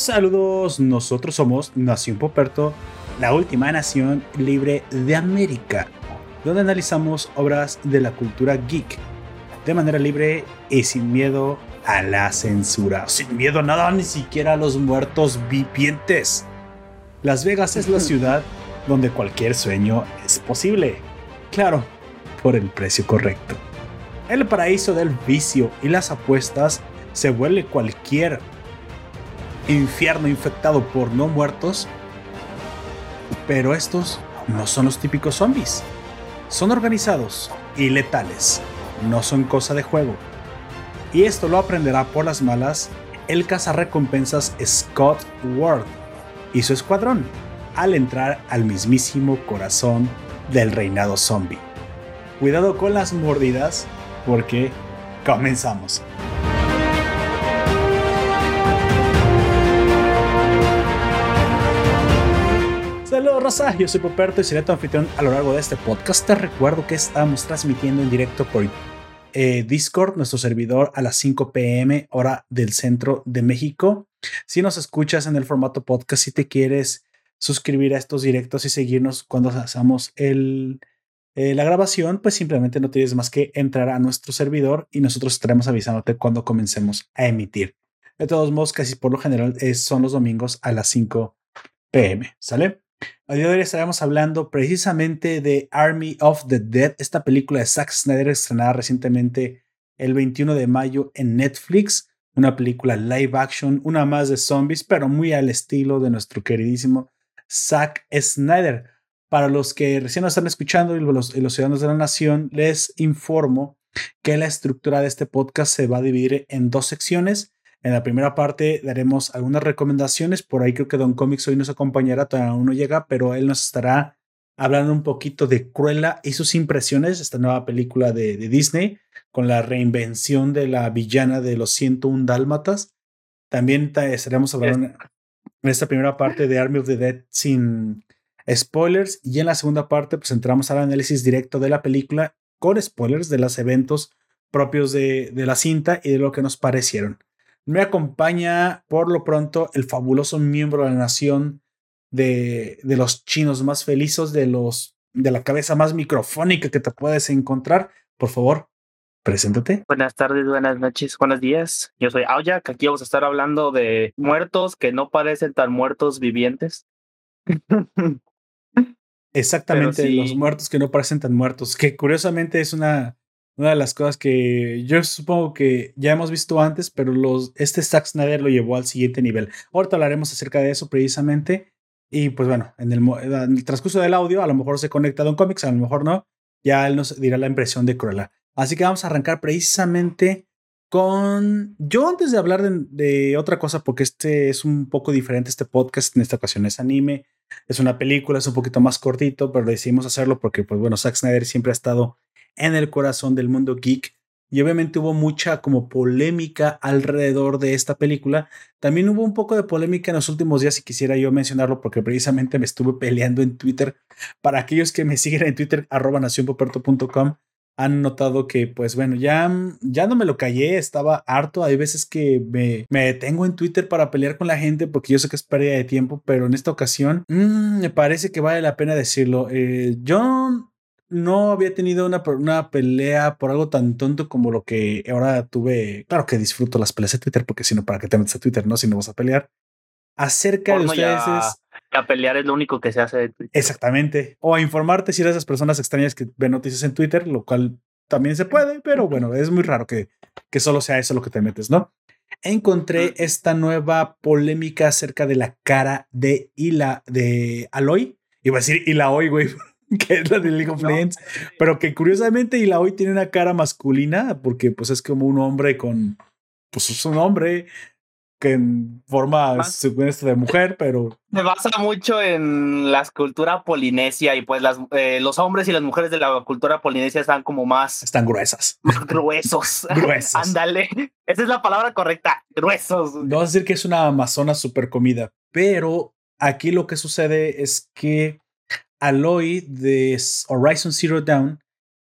Saludos, nosotros somos Nación Poperto, la última nación libre de América, donde analizamos obras de la cultura geek de manera libre y sin miedo a la censura, sin miedo a nada, ni siquiera a los muertos vivientes. Las Vegas es la ciudad donde cualquier sueño es posible. Claro, por el precio correcto. El paraíso del vicio y las apuestas se vuelve cualquier infierno infectado por no muertos. Pero estos no son los típicos zombies. Son organizados y letales. No son cosa de juego. Y esto lo aprenderá por las malas el cazarrecompensas Scott Ward y su escuadrón al entrar al mismísimo corazón del reinado zombie. Cuidado con las mordidas porque comenzamos. Rosa, yo soy Poperto y seré tu anfitrión a lo largo de este podcast. Te recuerdo que estamos transmitiendo en directo por eh, Discord, nuestro servidor, a las 5 pm hora del centro de México. Si nos escuchas en el formato podcast, si te quieres suscribir a estos directos y seguirnos cuando hacemos eh, la grabación, pues simplemente no tienes más que entrar a nuestro servidor y nosotros estaremos avisándote cuando comencemos a emitir. De todos modos, casi por lo general son los domingos a las 5 pm, ¿sale? A día hoy estaremos hablando precisamente de Army of the Dead, esta película de Zack Snyder estrenada recientemente el 21 de mayo en Netflix una película live action, una más de zombies, pero muy al estilo de nuestro queridísimo Zack Snyder. Para los que recién nos están escuchando y los ciudadanos de la nación, les informo que la estructura de este podcast se va a dividir en dos secciones. En la primera parte daremos algunas recomendaciones. Por ahí creo que Don Comics hoy nos acompañará, todavía aún no llega, pero él nos estará hablando un poquito de Cruella y sus impresiones, esta nueva película de, de Disney con la reinvención de la villana de los 101 Dálmatas. También estaremos hablando en esta primera parte de Army of the Dead sin spoilers y en la segunda parte pues entramos al análisis directo de la película con spoilers de los eventos propios de, de la cinta y de lo que nos parecieron. Me acompaña por lo pronto el fabuloso miembro de la nación de, de los chinos más felices, de los de la cabeza más microfónica que te puedes encontrar. Por favor, Preséntate. Buenas tardes, buenas noches, buenos días. Yo soy Aoyak. Aquí vamos a estar hablando de muertos que no parecen tan muertos vivientes. Exactamente, los muertos que no parecen tan muertos. Que curiosamente es una, una de las cosas que yo supongo que ya hemos visto antes, pero los, este Zack Snyder lo llevó al siguiente nivel. Ahorita hablaremos acerca de eso precisamente. Y pues bueno, en el, transcurso del audio, a lo mejor se conecta a Don Comics, a lo mejor no. Ya él nos dirá la impresión de Cruella. Así que vamos a arrancar precisamente con... Yo antes de hablar de, otra cosa, porque este es un poco diferente, este podcast en esta ocasión es anime, es una película, es un poquito más cortito, pero decidimos hacerlo porque, pues bueno, Zack Snyder siempre ha estado en el corazón del mundo geek y obviamente hubo mucha como polémica alrededor de esta película. También hubo un poco de polémica en los últimos días y quisiera yo mencionarlo porque precisamente me estuve peleando en Twitter. Para aquellos que me siguen en Twitter, arroba nacionpoperto.com, han notado que, pues bueno, ya, ya no me lo callé, estaba harto. Hay veces que me, me detengo en Twitter para pelear con la gente porque yo sé que es pérdida de tiempo, pero en esta ocasión mm, me parece que vale la pena decirlo. Eh, yo no había tenido una, una pelea por algo tan tonto como lo que ahora tuve. Claro que disfruto las peleas de Twitter porque si no, ¿para qué te metes a Twitter? No, si no vas a pelear. Acerca de ustedes a pelear es lo único que se hace de Twitter. Exactamente. O a informarte si eres esas personas extrañas que ven noticias en Twitter, lo cual también se puede, pero bueno, es muy raro que, que solo sea eso lo que te metes, ¿no? Encontré esta nueva polémica acerca de la cara de Ila, de Aloy. Iba a decir Ilaoi, güey, que es la de League of Legends, pero que curiosamente Ilaoi tiene una cara masculina porque pues es como un hombre con, pues es un hombre que en forma de mujer, pero... Se basa mucho en la cultura polinesia y pues las, eh, los hombres y las mujeres de la cultura polinesia están como más... Están gruesas. Más gruesos. gruesos. Ándale. Esa es la palabra correcta. Gruesos. No vas a decir que es una amazona super comida, pero aquí lo que sucede es que Aloy de Horizon Zero Dawn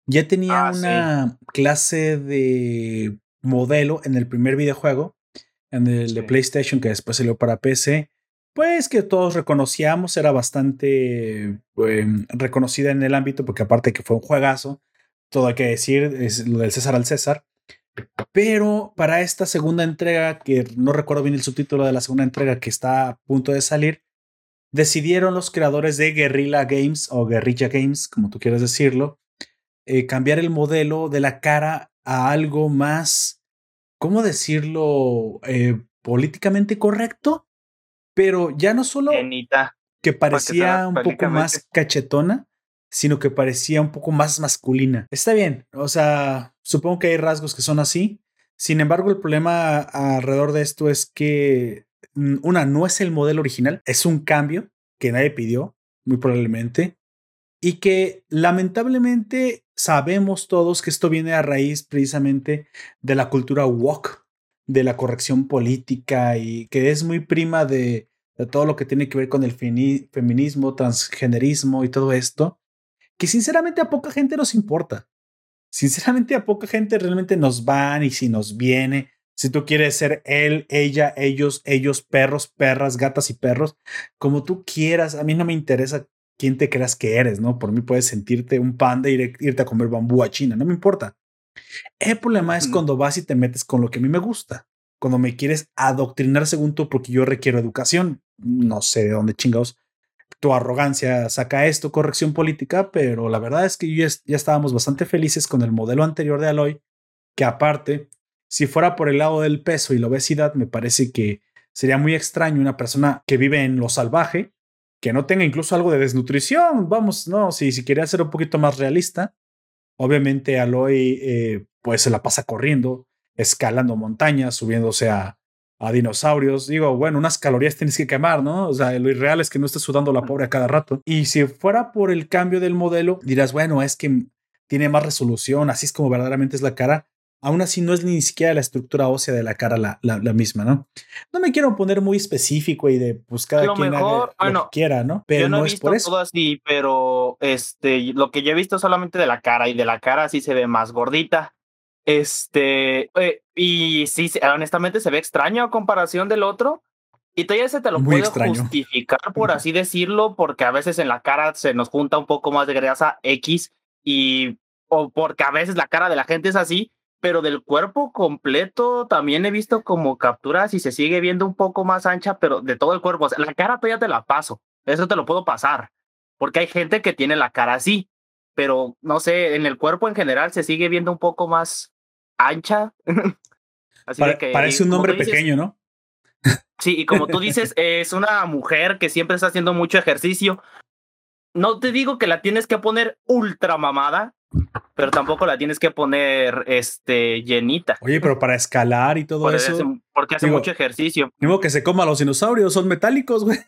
ya tenía ah, una clase de modelo en el primer videojuego en el de PlayStation que después salió para PC, pues que todos reconocíamos, era bastante em, reconocida en el ámbito, porque aparte que fue un juegazo, todo hay que decir, es lo del César al César. Pero para esta segunda entrega, que no recuerdo bien el subtítulo de la segunda entrega que está a punto de salir, decidieron los creadores de Guerrilla Games o Guerrilla Games, como tú quieras decirlo, eh, cambiar el modelo de la cara a algo más, ¿cómo decirlo? Eh, políticamente correcto, pero ya no solo que parecía un poco más cachetona, sino que parecía un poco más masculina. Está bien, o sea, supongo que hay rasgos que son así. Sin embargo, el problema alrededor de esto es que una no es el modelo original, es un cambio que nadie pidió, muy probablemente, y que lamentablemente sabemos todos que esto viene a raíz precisamente de la cultura woke, de la corrección política y que es muy prima de, todo lo que tiene que ver con el feminismo, transgenerismo y todo esto, que sinceramente a poca gente nos importa. Sinceramente a poca gente realmente nos van y si nos viene. Si tú quieres ser él, ella, ellos, ellos, perros, perras, gatas y perros, como tú quieras, a mí no me interesa quién te creas que eres, ¿no? Por mí puedes sentirte un panda e irte a comer bambú a China, no me importa. El problema es cuando vas y te metes con lo que a mí me gusta, cuando me quieres adoctrinar según tú porque yo requiero educación. No sé de dónde chingados tu arrogancia saca esto, corrección política, pero la verdad es que ya, ya estábamos bastante felices con el modelo anterior de Aloy, que aparte, si fuera por el lado del peso y la obesidad, me parece que sería muy extraño una persona que vive en lo salvaje, que no tenga incluso algo de desnutrición. Vamos, no, si, si quería ser un poquito más realista, obviamente Aloy eh, pues se la pasa corriendo, escalando montañas, subiéndose a, a dinosaurios. Digo, bueno, unas calorías tienes que quemar, ¿no? O sea, lo irreal es que no estés sudando la pobre a cada rato. Y si fuera por el cambio del modelo, dirás, bueno, es que tiene más resolución, así es como verdaderamente es la cara aún así no es ni siquiera la estructura ósea de la cara la, la, misma, ¿no? No me quiero poner muy específico y de pues cada quien lo que quiera, ¿no? Pero no, he visto todo así, pero este, lo que yo he visto solamente de la cara y de la cara sí se ve más gordita. Este, eh, y sí, honestamente se ve extraño a comparación del otro. Y todavía se te lo puede justificar, por así decirlo, porque a veces en la cara se nos junta un poco más de grasa X y o porque a veces la cara de la gente es así, pero del cuerpo completo también he visto como capturas y se sigue viendo un poco más ancha, pero de todo el cuerpo. la cara todavía te la paso, eso te lo puedo pasar, porque hay gente que tiene la cara así, pero no sé, en el cuerpo en general se sigue viendo un poco más ancha. así que, parece un hombre pequeño, ¿no? Sí, y como tú dices, es una mujer que siempre está haciendo mucho ejercicio. No te digo que la tienes que poner ultra mamada, pero tampoco la tienes que poner este llenita. Oye, pero para escalar y todo eso. porque hace mucho ejercicio. Digo que se coma los dinosaurios, son metálicos, güey.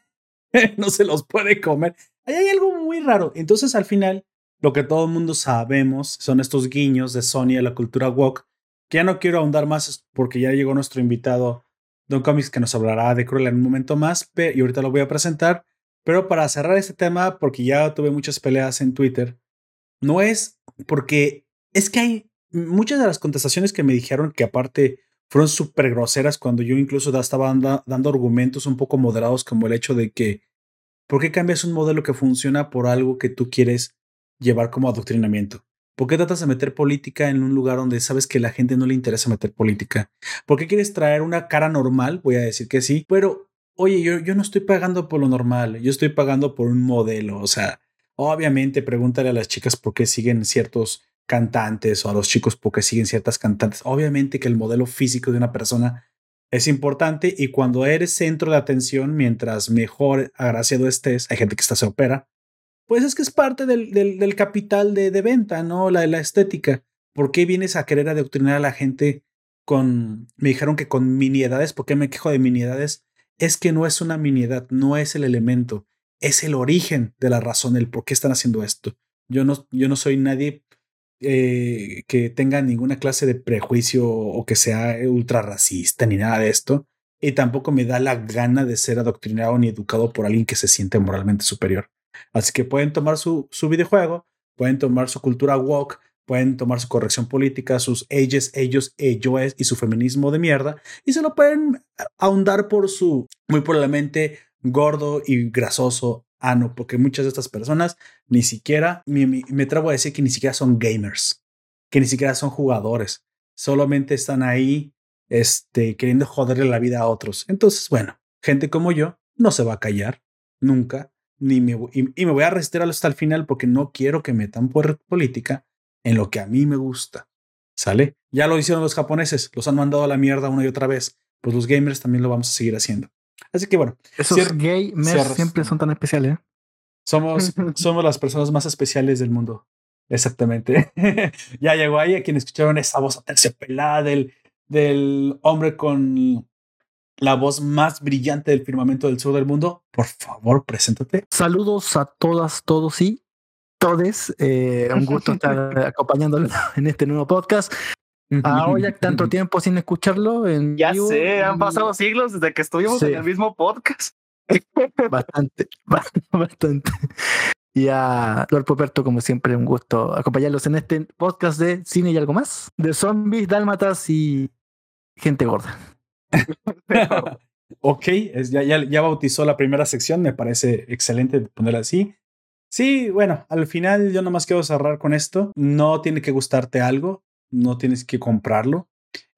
no se los puede comer. Ahí hay algo muy raro. Entonces, al final, lo que todo el mundo sabemos son estos guiños de Sony a la cultura woke. Que ya no quiero ahondar más porque ya llegó nuestro invitado Don Comics que nos hablará de Cruella en un momento más. Y ahorita lo voy a presentar. Pero para cerrar este tema, porque ya tuve muchas peleas en Twitter no es porque es que hay muchas de las contestaciones que me dijeron que aparte fueron súper groseras cuando yo incluso estaba dando argumentos un poco moderados como el hecho de que ¿por qué cambias un modelo que funciona por algo que tú quieres llevar como adoctrinamiento? ¿Por qué tratas de meter política en un lugar donde sabes que la gente no le interesa meter política? ¿Por qué quieres traer una cara normal? Voy a decir que sí, pero oye, yo, yo no estoy pagando por lo normal, yo estoy pagando por un modelo, o sea, Obviamente, pregúntale a las chicas por qué siguen ciertos cantantes o a los chicos por qué siguen ciertas cantantes. Obviamente que el modelo físico de una persona es importante y cuando eres centro de atención, mientras mejor agraciado estés, hay gente que está se opera, pues es que es parte del, capital de, de, venta, ¿no? La, la estética. ¿Por qué vienes a querer adoctrinar a la gente con, me dijeron que con miniedades, ¿por qué me quejo de miniedades? Es que no es una miniedad, no es el elemento es el origen de la razón, el por qué están haciendo esto. Yo no, yo no soy nadie eh, que tenga ninguna clase de prejuicio o que sea ultra racista ni nada de esto. Y tampoco me da la gana de ser adoctrinado ni educado por alguien que se siente moralmente superior. Así que pueden tomar su, su videojuego, pueden tomar su cultura woke, pueden tomar su corrección política, sus ellos, ellos, ellos y su feminismo de mierda y se lo pueden ahondar por su muy probablemente gordo y grasoso ano, porque muchas de estas personas ni siquiera, me, me atrevo a decir que ni siquiera son gamers, que ni siquiera son jugadores, solamente están ahí este, queriendo joderle la vida a otros. Entonces, bueno, gente como yo no se va a callar nunca, ni me, y, y me voy a resistir hasta el final porque no quiero que metan por política en lo que a mí me gusta. ¿Sale? Ya lo hicieron los japoneses, los han mandado a la mierda una y otra vez. Pues los gamers también lo vamos a seguir haciendo. Así que bueno. Esos gamers siempre son tan especiales. ¿eh? Somos, somos las personas más especiales del mundo. Exactamente. ya llegó ahí a quien escucharon esa voz terciopelada del, del hombre con la voz más brillante del firmamento del sur del mundo. Por favor, preséntate. Saludos a todas, todos y todes. Eh, un gusto estar acompañándolo en este nuevo podcast. Ahora ya tanto tiempo sin escucharlo. En ya sé, han pasado siglos desde que estuvimos en el mismo podcast. Bastante, bastante. Y a Lord Poperto, como siempre, un gusto acompañarlos en este podcast de cine y algo más, de zombies, dálmatas y gente gorda. ok, ya, ya, ya bautizó la primera sección, me parece excelente ponerla así. Sí, bueno, al final yo nomás quiero cerrar con esto. No tiene que gustarte algo, no tienes que comprarlo.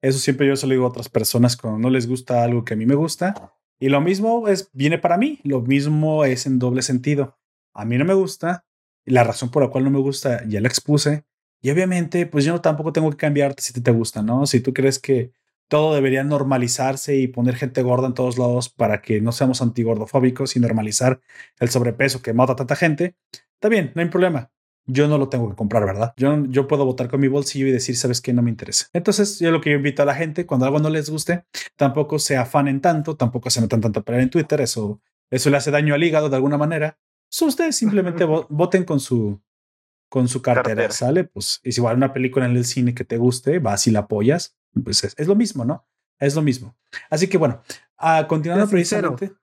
Eso siempre yo se lo digo a otras personas cuando no les gusta algo que a mí me gusta. Y lo mismo es, viene para mí, lo mismo es en doble sentido. A mí no me gusta, la razón por la cual no me gusta ya la expuse. Y obviamente, pues yo tampoco tengo que cambiarte si te, te gusta, ¿no? Si tú crees que todo debería normalizarse y poner gente gorda en todos lados para que no seamos antigordofóbicos y normalizar el sobrepeso que mata a tanta gente, está bien, no hay problema. Yo no lo tengo que comprar, ¿verdad? Yo, yo puedo votar con mi bolsillo y decir, ¿sabes qué? No me interesa. Entonces, yo lo que invito a la gente, cuando algo no les guste, tampoco se afanen tanto, tampoco se metan tanto a pelear en Twitter, eso, eso le hace daño al hígado de alguna manera. So, ustedes simplemente voten con su, con su cartera, ¿sale? Pues es igual una película en el cine que te guste, vas y la apoyas, pues es, lo mismo, ¿no? Es lo mismo. Así que bueno, a continuando precisamente.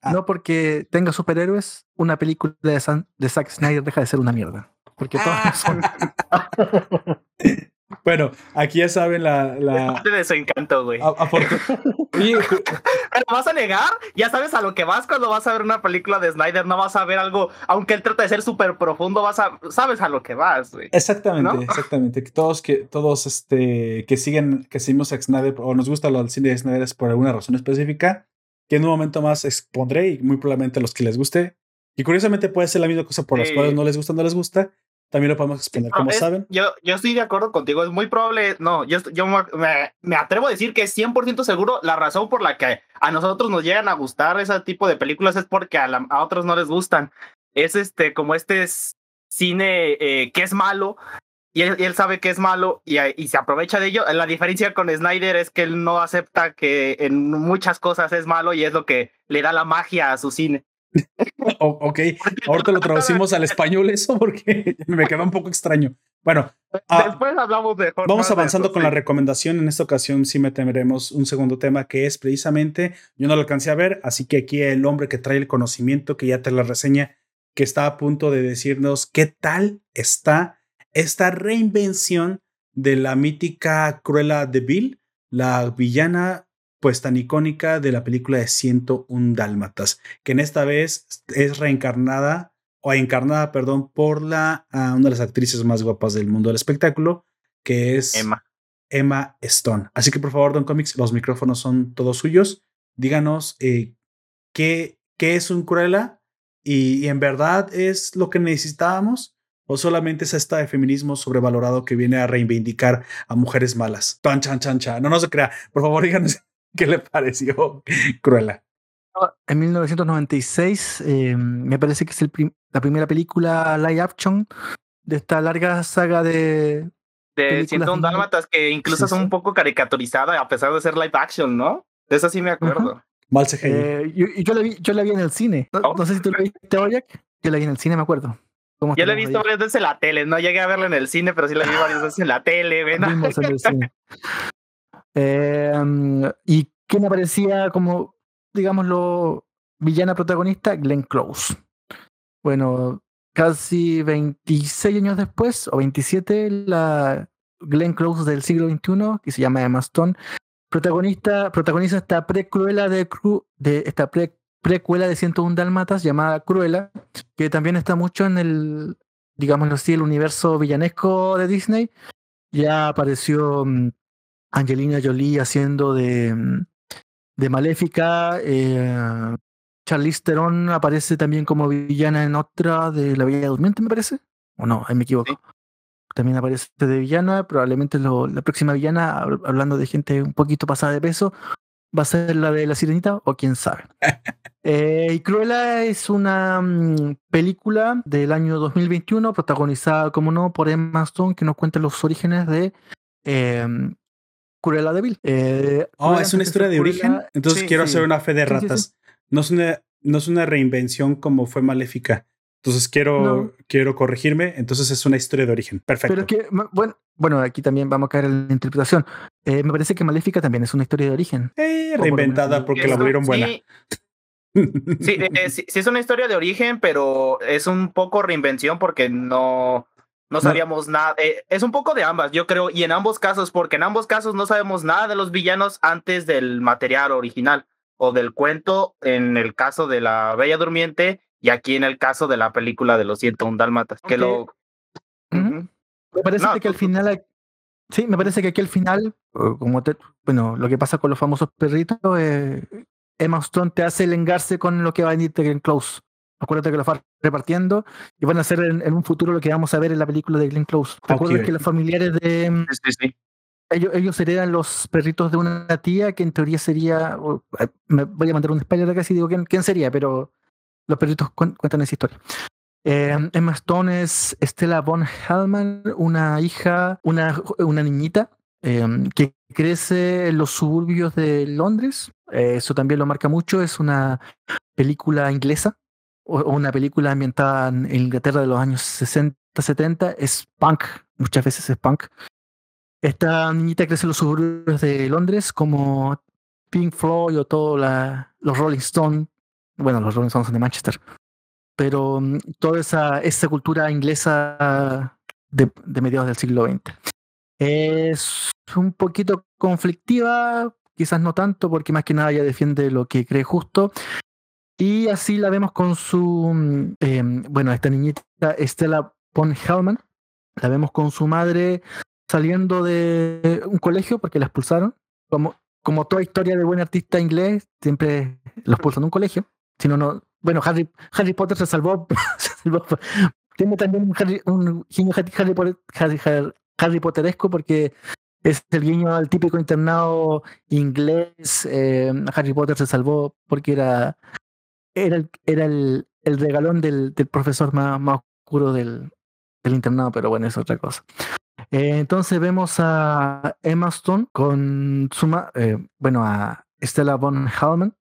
Ah. No porque tenga superhéroes, una película de, de Zack Snyder deja de ser una mierda. Porque todos son. Bueno, aquí ya saben la. la... Te desencanto, güey. ¿Me vas a negar? Ya sabes a lo que vas cuando vas a ver una película de Snyder. No vas a ver algo, aunque él trata de ser súper profundo, vas a, sabes a lo que vas, güey. Exactamente, exactamente. Que todos, que todos este, que siguen, que seguimos a Snyder o nos gusta lo cine de Snyder es por alguna razón específica, que en un momento más expondré y muy probablemente a los que les guste. Y curiosamente puede ser la misma cosa por las cuales no les gusta, no les gusta, también lo podemos exponer, como saben. Yo, yo estoy de acuerdo contigo, es muy probable, no, yo, yo me, me, atrevo a decir que es 100% seguro la razón por la que a nosotros nos llegan a gustar ese tipo de películas es porque a, a otros no les gustan. Es este, como este cine eh, que es malo y él, sabe que es malo y, y, se aprovecha de ello. La diferencia con Snyder es que él no acepta que en muchas cosas es malo y es lo que le da la magia a su cine ok, ahorita lo traducimos al español eso porque me queda un poco extraño. Bueno, ah, después hablamos de Vamos avanzando con la recomendación. En esta ocasión sí meteremos un segundo tema que es precisamente, yo no lo alcancé a ver, así que aquí el hombre que trae el conocimiento, que ya te la reseña, que está a punto de decirnos qué tal está esta reinvención de la mítica Cruella de Bill, la villana pues tan icónica de la película de 101 Dálmatas, que en esta vez es reencarnada o encarnada, perdón, por la, ah, una de las actrices más guapas del mundo del espectáculo, que es Emma. Emma Stone. Así que por favor, Don Comics, los micrófonos son todos suyos. Díganos eh, qué, qué es un Cruella y, en verdad es lo que necesitábamos o solamente es esta de feminismo sobrevalorado que viene a reivindicar a mujeres malas. Tan, chan, chan, chan. No, no se crea. Por favor, díganos ¿Qué le pareció Cruella? En 1996 eh, me parece que es la primera película live action de esta larga saga de... De 101 Dálmatas que incluso son un poco caricaturizada a pesar de ser live action, ¿no? De eso sí me acuerdo. Mal eh, yo, yo, la vi, yo la vi en el cine. No, oh. sé si tú la viste, Oyak. Yo la vi en el cine, me acuerdo. Yo la he visto varias veces en la tele, no llegué a verla en el cine, pero sí la vi varias veces en la tele. ¿ven? Eh, ¿Y quién aparecía como, digámoslo, villana protagonista? Glenn Close. Bueno, casi 26 años después, o 27, la Glenn Close del siglo XXI, que se llama Emma Stone, protagonista, protagoniza esta precuela de, de esta pre, precuela de 101 Dálmatas llamada Cruella, que también está mucho en el, digámoslo así, el universo villanesco de Disney. Ya apareció mm, Angelina Jolie haciendo de, mm, de Maléfica. Eh, Charlize Theron aparece también como villana en otra de La Bella Durmiente, me parece. ¿O no? Ahí me equivoco. También aparece de villana. Probablemente lo, la próxima villana, hablando de gente un poquito pasada de peso, va a ser la de La Sirenita o quién sabe. eh, y Cruella es una um, película del año 2021 protagonizada, como no, por Emma Stone, que nos cuenta los orígenes de eh, Cruella de Vil. Eh, oh, es una historia de origen. Entonces sí, quiero sí. hacer una fe de ratas. Sí, no, es una, no es una reinvención como fue Maléfica. Entonces quiero, no. quiero corregirme. Entonces es una historia de origen. Perfecto. Pero que, bueno, bueno, aquí también vamos a caer en la interpretación. Eh, me parece que Maléfica también es una historia de origen. Eh, reinventada porque la volvieron buena. Sí, eh, sí, sí, es una historia de origen, pero es un poco reinvención porque no, no sabíamos no. nada. Eh, es un poco de ambas, yo creo, y en ambos casos, porque en ambos casos no sabemos nada de los villanos antes del material original o del cuento, en el caso de la Bella Durmiente y aquí en el caso de la película de los 101 Dálmatas, okay. que lo... Uh -huh. Me parece no, que al final... Sí, me parece que aquí al final, como te, bueno, lo que pasa con los famosos perritos, eh, Emma Stone te hace lengarse con lo que va a venir Glenn Close. Acuérdate que lo va repartiendo y van a hacer en, en, un futuro lo que vamos a ver en la película de Glenn Close. Recuerdo okay. que los familiares de. Sí, sí. Ellos, ellos heredan los perritos de una tía que en teoría sería. Me voy a mandar un spoiler acá si digo quién, quién sería, pero los perritos cuentan esa historia. Eh, Emma Stone es Stella Von Hellman, una hija, una, una niñita eh, que crece en los suburbios de Londres. Eh, eso también lo marca mucho. Es una película inglesa una película ambientada en Inglaterra de los años 60, 70. Es punk, muchas veces es punk. Esta niñita crece en los suburbios de Londres como Pink Floyd o todos los Rolling Stones. Bueno, los Rolling Stones son de Manchester pero um, toda esa, esa cultura inglesa de, de, mediados del siglo XX. Es un poquito conflictiva, quizás no tanto, porque más que nada ella defiende lo que cree justo. Y así la vemos con su, eh, bueno, esta niñita Estela von Hellman, la vemos con su madre saliendo de un colegio porque la expulsaron. Como, como toda historia de buen artista inglés, siempre lo expulsan de un colegio. Si no, no, bueno, Harry, Harry Potter se salvó, se salvó. Tiene también un Harry, un Harry, Harry, Harry, Harry, Potteresco porque es el guiño al típico internado inglés. Eh, Harry Potter se salvó porque era, era, el, era el, el regalón del, del profesor más, más oscuro del, del, internado, pero bueno, es otra cosa. Eh, entonces vemos a Emma Stone con su, eh, bueno, a Stella Von Hallman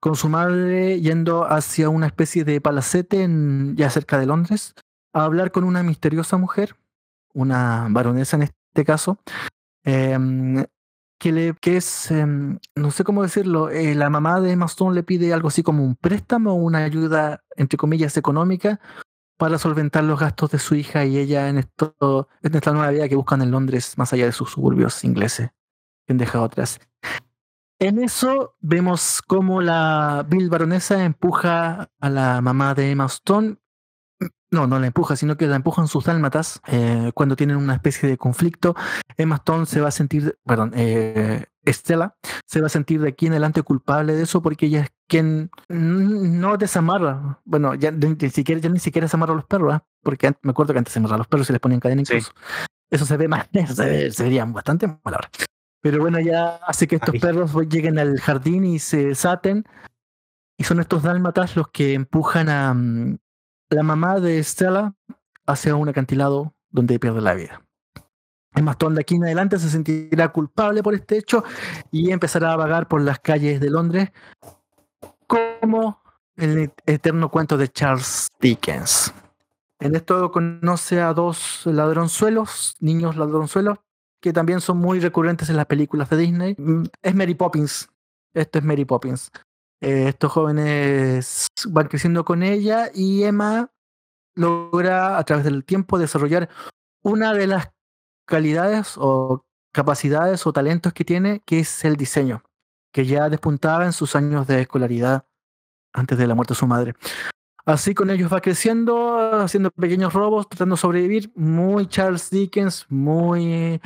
con su madre yendo hacia una especie de palacete en, ya cerca de Londres a hablar con una misteriosa mujer, una baronesa en este caso, eh, que, le, que es, eh, no sé cómo decirlo, eh, la mamá de Emma Stone le pide algo así como un préstamo, una ayuda, entre comillas, económica para solventar los gastos de su hija y ella en, esto, en esta nueva vida que buscan en Londres, más allá de sus suburbios ingleses que han dejado atrás. En eso vemos cómo la Bill Baronesa empuja a la mamá de Emma Stone. No, no la empuja, sino que la empujan sus dálmatas eh, cuando tienen una especie de conflicto. Emma Stone se va a sentir, perdón, eh, Estela se va a sentir de aquí en adelante culpable de eso porque ella es quien no desamarra. Bueno, ya ni siquiera, ya ni siquiera desamarra a los perros, ¿eh? porque me acuerdo que antes se amarraba a los perros y les ponían cadena incluso. Sí. Eso se ve más, eso se, ve, se vería bastante mal ahora. Pero bueno, ya hace que estos Ay. perros lleguen al jardín y se desaten. Y son estos dálmatas los que empujan a um, la mamá de Stella hacia un acantilado donde pierde la vida. El mastón de aquí en adelante se sentirá culpable por este hecho y empezará a vagar por las calles de Londres como el eterno cuento de Charles Dickens. En esto conoce a dos ladronzuelos, niños ladronzuelos, que también son muy recurrentes en las películas de Disney. Es Mary Poppins. Esto es Mary Poppins. Eh, estos jóvenes van creciendo con ella y Emma logra a través del tiempo desarrollar una de las calidades o capacidades o talentos que tiene, que es el diseño, que ya despuntaba en sus años de escolaridad antes de la muerte de su madre. Así con ellos va creciendo, haciendo pequeños robos, tratando de sobrevivir, muy Charles Dickens, muy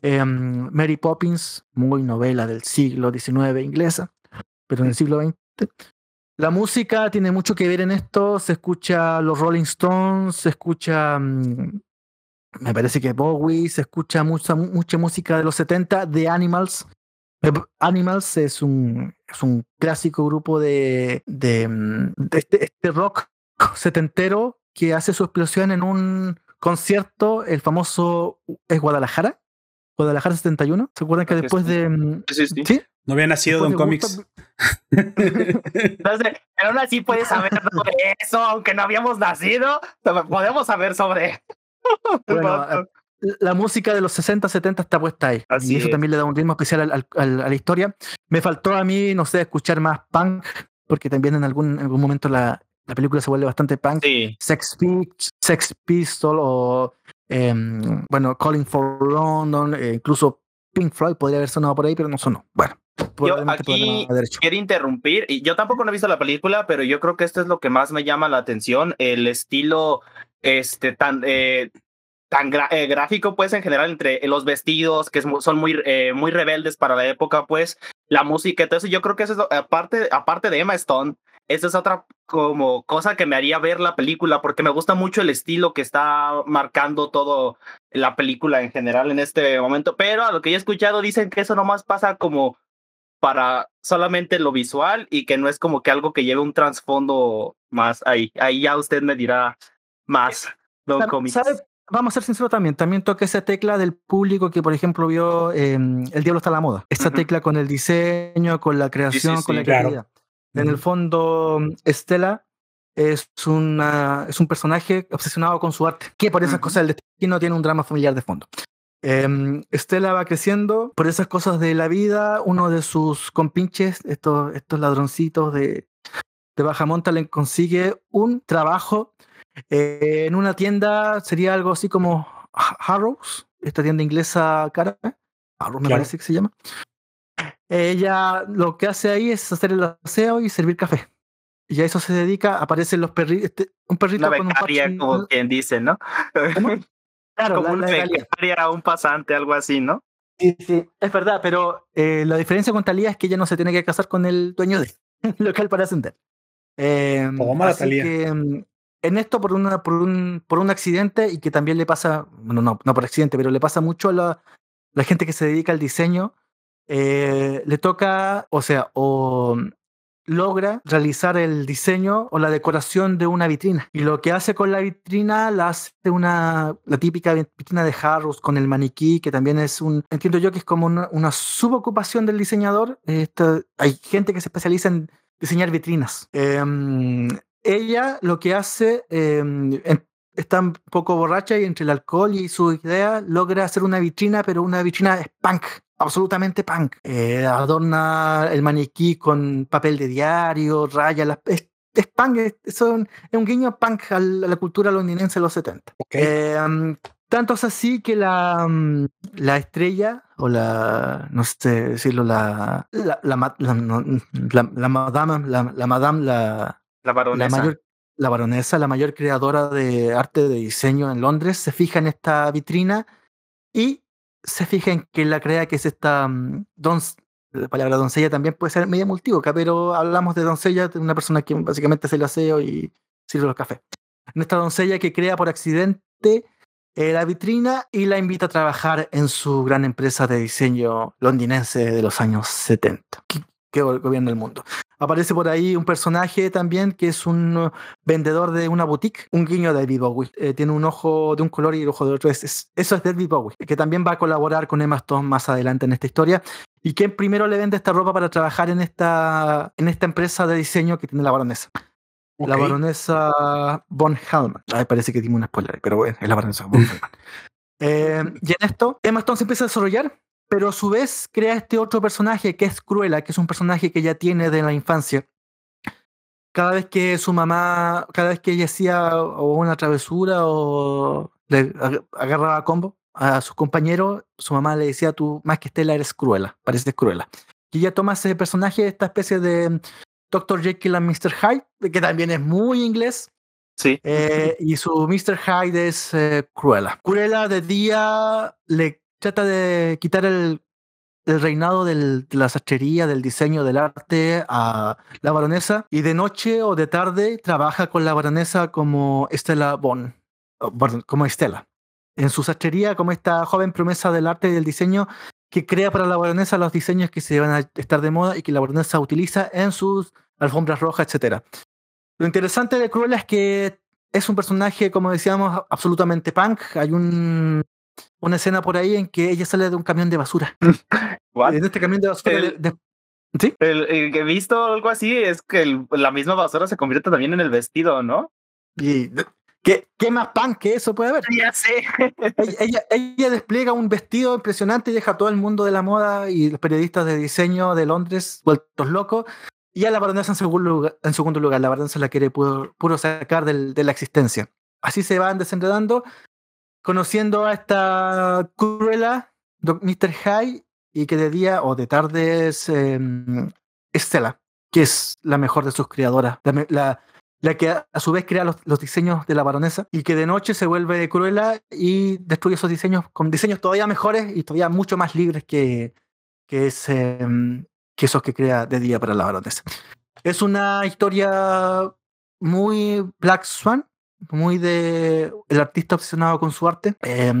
em, Mary Poppins, muy novela del siglo XIX inglesa, pero en el siglo XX. La música tiene mucho que ver en esto, se escucha los Rolling Stones, se escucha, mm, me parece que Bowie, se escucha mucha, mucha música de los 70, The Animals. Animals es un, es un clásico grupo de, de, mm, de este, este rock setentero que hace su explosión en un concierto, el famoso es Guadalajara, Guadalajara 71. ¿Se acuerdan que después de... mm, Sí, sí. ¿Sí? No había nacido Don Comics. Entonces, pero aún así puedes saber sobre eso, aunque no habíamos nacido, podemos saber sobre. Bueno, eh, la música de los 60, 70 está puesta ahí. Así y eso es. también le da un ritmo especial al- al- al- a la historia. Me faltó a mí, no sé, escuchar más punk, porque también en algún, en algún momento la, la película se vuelve bastante punk. sí, Sex, Pist- Sex Pistol o, em, bueno, Calling for London, eh, incluso Pink Floyd podría haber sonado por ahí, pero no sonó. Bueno, por aquí quiero interrumpir. Y yo tampoco no he visto la película, pero yo creo que esto es lo que más me llama la atención, el estilo este tan eh, tan eh, gráfico pues en general entre los vestidos que son muy eh, muy rebeldes para la época pues la música entonces yo creo que eso es lo- aparte aparte de Emma Stone esa es otra como cosa que me haría ver la película porque me gusta mucho el estilo que está marcando todo la película en general en este momento pero a lo que yo he escuchado dicen que eso nomás pasa como para solamente lo visual y que no es como que algo que lleve un trasfondo más ahí. Ahí ya usted me dirá más. Don Vamos a ser sinceros también, también toca esa tecla del público que, por ejemplo, vio eh, El Diablo está a la moda. Esa tecla con el diseño, con la creación, con sí, la claro. creatividad. En el fondo, Estela es, una, es un personaje obsesionado con su arte, que por esas cosas del destino tiene un drama familiar de fondo. Em, Estela va creciendo por esas cosas de la vida. Uno de sus compinches, estos, estos ladroncitos de, de baja monta, le consigue un trabajo eh, en una tienda, sería algo así como Ha- Harrows, esta tienda inglesa cara. Harrows me Claro. parece que se llama. Ella lo que hace ahí es hacer el aseo y servir café. Y a eso se dedica, aparecen los perritos, un perrito Una con un como quien dice, ¿no? Claro, como la- un pasante, algo así, ¿no? Sí, sí, es verdad, pero eh, la diferencia con Talía es que ella no se tiene que casar con el dueño del local para ascender. Eh, Tómala, así Thalía. que mm, en esto por, una, por, un, por un accidente y que también le pasa, bueno, no, no por accidente, pero le pasa mucho a la, la gente que se dedica al diseño, eh, le toca, o sea, o logra realizar el diseño o la decoración de una vitrina. Y lo que hace con la vitrina la hace una, la típica vitrina de Harrows con el maniquí, que también es un, entiendo yo que es como una, subocupación del diseñador. Hay gente que se especializa en diseñar vitrinas. Em, ella lo que hace, em, está un poco borracha y entre el alcohol y su idea logra hacer una vitrina, pero una vitrina es punk, absolutamente punk. Eh, adorna el maniquí con papel de diario, raya, las, es, es punk, es, es un, es un guiño punk al- a la cultura londinense de los 70. Ok. Eh, um, tanto es así que la, um, la estrella, o la, no sé decirlo, la, la, la, la, la- la madame, la, la madame, la, La la mayor, la baronesa, la mayor creadora de arte de diseño en Londres, se fija en esta vitrina y se fija en que la crea que es esta mm, la palabra doncella también puede ser media multívoca, pero hablamos de doncella de una persona que básicamente hace el aseo y sirve los cafés. En esta doncella que crea por accidente eh, la vitrina y la invita a trabajar en su gran empresa de diseño londinense de los años 70, que, que go- gobierna el mundo. Aparece por ahí un personaje también que es un uh, vendedor de una boutique, un guiño de David Bowie. Eh, tiene un ojo de un color y el ojo de otro. Es, es- eso es David Bowie, que también va a colaborar con Emma Stone más adelante en esta historia. Y quien primero le vende esta ropa para trabajar en esta, en esta empresa de diseño que tiene la baronesa. La Ok. baronesa Von Hellman. Ay, parece que tiene un spoiler, pero bueno, es la baronesa Von Hellman. Eh, y en esto, Emma Stone se empieza a desarrollar, pero a su vez crea este otro personaje que es Cruella, que es un personaje que ya tiene de la infancia, cada vez que su mamá, cada vez que ella hacía o una travesura o le ag- agarraba a combo a sus compañeros, su mamá le decía, tú más que Estela eres cruela, pareces cruela. Y ella toma ese personaje, esta especie de Dr. Jekyll and Mr. Hyde, que también es muy inglés, Sí. eh, y su Mr. Hyde es eh, Cruella. Cruella de día le trata de quitar el, reinado de la sastrería, del diseño, del arte a la baronesa, y de noche o de tarde trabaja con la baronesa como Estela perdón, como Estela. En su sastrería, como esta joven promesa del arte y del diseño que crea para la baronesa los diseños que se van a estar de moda y que la baronesa utiliza en sus alfombras rojas, etcétera. Lo interesante de Cruella es que es un personaje, como decíamos, absolutamente punk. Hay un, una escena por ahí en que ella sale de un camión de basura. What? En este camión de basura. El- de- ¿Sí? El, el que he visto algo así es que el- la misma basura se convierte también en el vestido, ¿no? Y, ¿qué, ¿Qué más punk que eso puede haber? Ya sé. Ella, ella, ella despliega un vestido impresionante y deja a todo el mundo de la moda y los periodistas de diseño de Londres vueltos locos. Y a la baronesa en segundo lugar, en segundo lugar la baronesa la quiere puro, puro sacar del- de la existencia. Así se van desenredando, conociendo a esta Cruella, Mr. High, y que de día o de tarde es eh, Estela, que es la mejor de sus creadoras, la, que a, su vez crea los, diseños de la baronesa y que de noche se vuelve Cruella y destruye esos diseños con diseños todavía mejores y todavía mucho más libres que, que, que esos que crea de día para la baronesa. Es una historia muy Black Swan, muy de el artista obsesionado con su arte. Eh,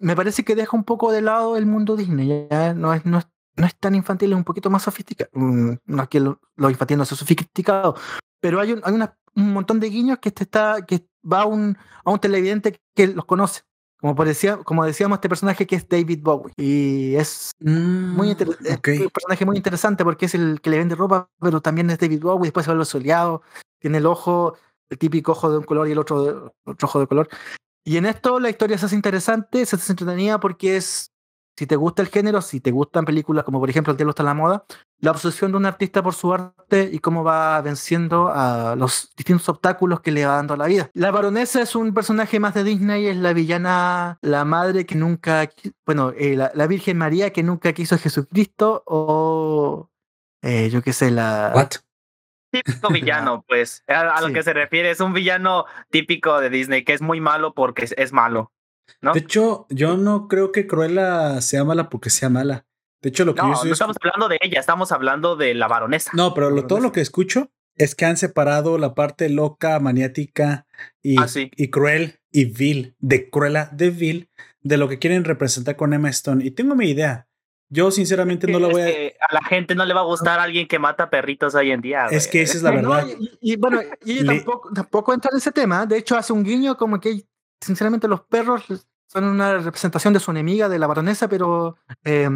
me parece que deja un poco de lado el mundo Disney. ya No, es, no, es, no es tan infantil, es un poquito más sofisticado. Mm, No es que lo, lo infantil no sea sofisticado, pero hay un, hay una- un montón de guiños que, este está, que va a un, a un televidente que los conoce. Como, parecía, como decíamos, este personaje que es David Bowie. Y es muy inter- es ok. un personaje muy interesante porque es el que le vende ropa, pero también es David Bowie, después se vuelve soleado, tiene el ojo, el típico ojo de un color y el otro, de, otro ojo de color. Y en esto la historia se hace interesante, se hace entretenida porque es, si te gusta el género, si te gustan películas como por ejemplo El Diablo está en la moda, la obsesión de un artista por su arte y cómo va venciendo a los distintos obstáculos que le va dando a la vida. La baronesa es un personaje más de Disney, es la villana, la madre que nunca, bueno, eh, la, la Virgen María que nunca quiso a Jesucristo o eh, yo qué sé, la... What? Típico villano, pues. A, a lo Sí. que se refiere, es un villano típico de Disney que es muy malo porque es, es malo. ¿no? De hecho, yo no creo que Cruella sea mala porque sea mala. De hecho, lo que No, yo no estoy estamos hablando de ella, estamos hablando de la baronesa. No, pero lo- todo lo que escucho es que han separado la parte loca, maniática y, Ah, sí. y cruel y vil, de Cruella de vil, de lo que quieren representar con Emma Stone. Y tengo mi idea. Yo sinceramente no la Es voy a... que a la gente no le va a gustar alguien que mata perritos hoy en día. Es güey. que esa es la No, verdad. y, y bueno, y tampoco, tampoco entra en ese tema. De hecho, hace un guiño como que, sinceramente, los perros son una representación de su enemiga, de la baronesa, pero eh,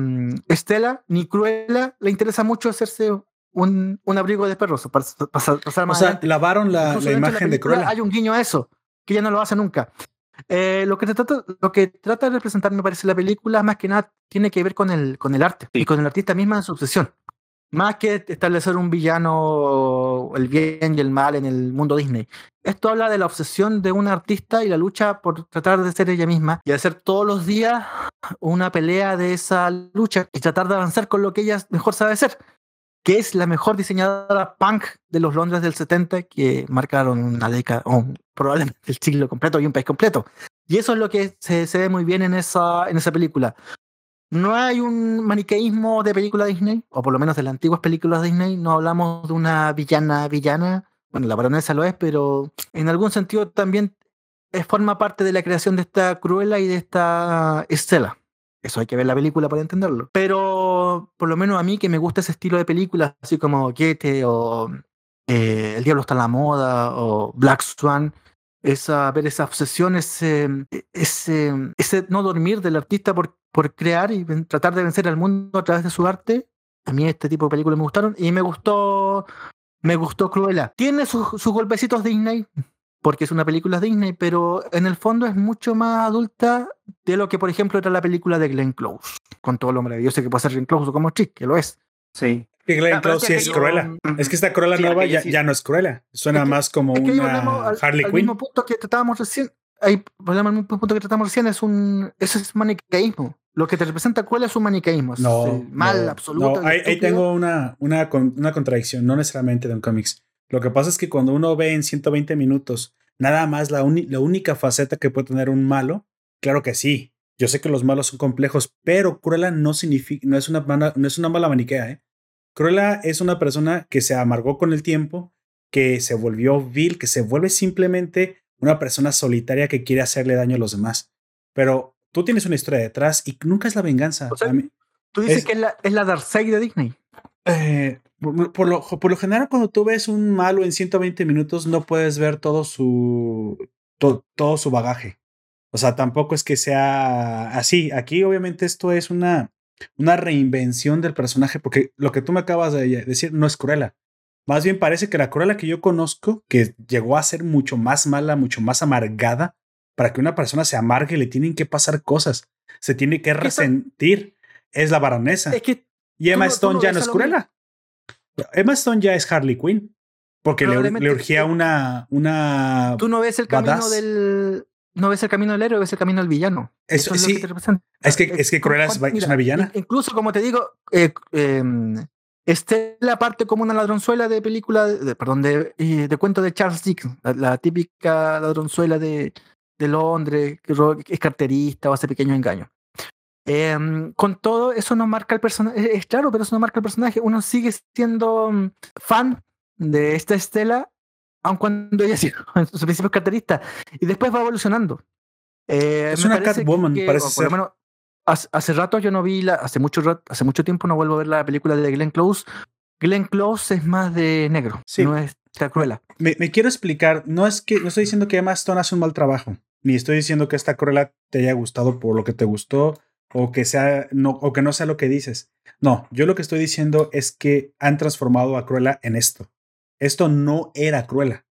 Estela, ni Cruella, le interesa mucho hacerse un, un abrigo de perros. Para, pasar, pasar O sea, adelante. lavaron la, la imagen de película Cruella. Hay un guiño a eso, que ella no lo hace nunca. Eh, lo, que trata, lo que trata de representar, me parece, la película, más que nada, tiene que ver con el, con el arte Sí. y con el artista misma en su obsesión. Más que establecer un villano, el bien y el mal en el mundo Disney. Esto habla de la obsesión de un artista y la lucha por tratar de ser ella misma y hacer todos los días una pelea de esa lucha y tratar de avanzar con lo que ella mejor sabe hacer que es la mejor diseñadora punk de los Londres del 70 que marcaron una década, o probablemente el siglo completo y un país completo. Y eso es lo que se, se ve muy bien en esa, película. No hay un maniqueísmo de película Disney, o por lo menos de las antiguas películas Disney, no hablamos de una villana villana, bueno, la baronesa lo es, pero en algún sentido también forma parte de la creación de esta Cruella y de esta Estela. Eso hay que ver la película para entenderlo. Pero por lo menos a mí que me gusta ese estilo de películas, así como Goethe o eh, El Diablo está en la moda o Black Swan, esa, ver esa obsesión, ese, ese, ese no dormir del artista por, por crear y tratar de vencer al mundo a través de su arte. A mí este tipo de películas me gustaron y me gustó, me gustó Cruella. Tiene sus, sus golpecitos Disney, porque es una película Disney, pero en el fondo es mucho más adulta de lo que, por ejemplo, era la película de Glenn Close, con todo lo maravilloso que puede ser Glenn Close como chick, que lo es. Sí. Que Glenn Ah, Close es sí que es yo- Cruella. Es que esta Cruella Sí, nueva ya, sí. ya no es Cruella. Suena Es que- más como Es que una al, Harley Quinn. mismo punto que tratábamos recién. Volvemos al mismo punto que tratamos recién. Es un, eso es maniqueísmo. Lo que te representa Cruella es un maniqueísmo. es No, el mal no, absoluto. no, ahí, ahí tengo una, una, una contradicción, no necesariamente de un cómics. Lo que pasa es que cuando uno ve en 120 minutos nada más la, la única faceta que puede tener un malo, claro que sí. Yo sé que los malos son complejos, pero Cruella no significa, no es una mala, no es una mala maniquea, ¿eh? Cruella es una persona que se amargó con el tiempo, que se volvió vil, que se vuelve simplemente una persona solitaria que quiere hacerle daño a los demás. Pero tú tienes una historia detrás y nunca es la venganza. O sea, mí- Tú dices es- que es la, es la Darkseid de Disney. eh, por, por lo, por lo general, cuando tú ves un malo en 120 minutos, no puedes ver todo su, to- todo su bagaje. O sea, tampoco es que sea así. Aquí, obviamente, esto es una, una reinvención del personaje, porque lo que tú me acabas de decir no es Cruella. Más bien parece que la Cruella que yo conozco, que llegó a ser mucho más mala, mucho más amargada, para que una persona se amargue, le tienen que pasar cosas, se tiene que resentir, es la baronesa. Es que Y Emma Stone no ya no es Cruella. Emma Stone ya es Harley Quinn. Porque le, urgía tú- una. una tú no ves el camino Badass. del. No ves el camino del héroe, ves el camino del villano. Eso, Eso es lo sí, que te representa. es que, Eh, es que Cruella es, mira, una villana. in- Incluso, como te digo, eh, eh, Estela parte como una ladronzuela de película, de, perdón, de, eh, de cuento de Charles Dickens, la, la típica ladronzuela de, de Londres, que es carterista o hace pequeños engaños. Em, con todo, eso no marca el personaje, es claro, pero eso no marca el personaje. Uno sigue siendo mm, fan de esta Estela, aun cuando ella ha sido en sus principios carterista, y después va evolucionando. Eh, Es una parece Catwoman, que, parece o por lo ser. menos, hace, hace rato yo no vi la, hace mucho rat- hace mucho tiempo no vuelvo a ver la película de Glenn Close. Glenn Close es más de negro, Sí. no es tan cruela. Me, me quiero explicar. No es que no estoy diciendo que Emma Stone hace un mal trabajo. Ni estoy diciendo que esta Cruella te haya gustado por lo que te gustó. O que sea. No, o que no sea lo que dices. No, yo lo que estoy diciendo es que han transformado a Cruella en esto. Esto no era Cruella.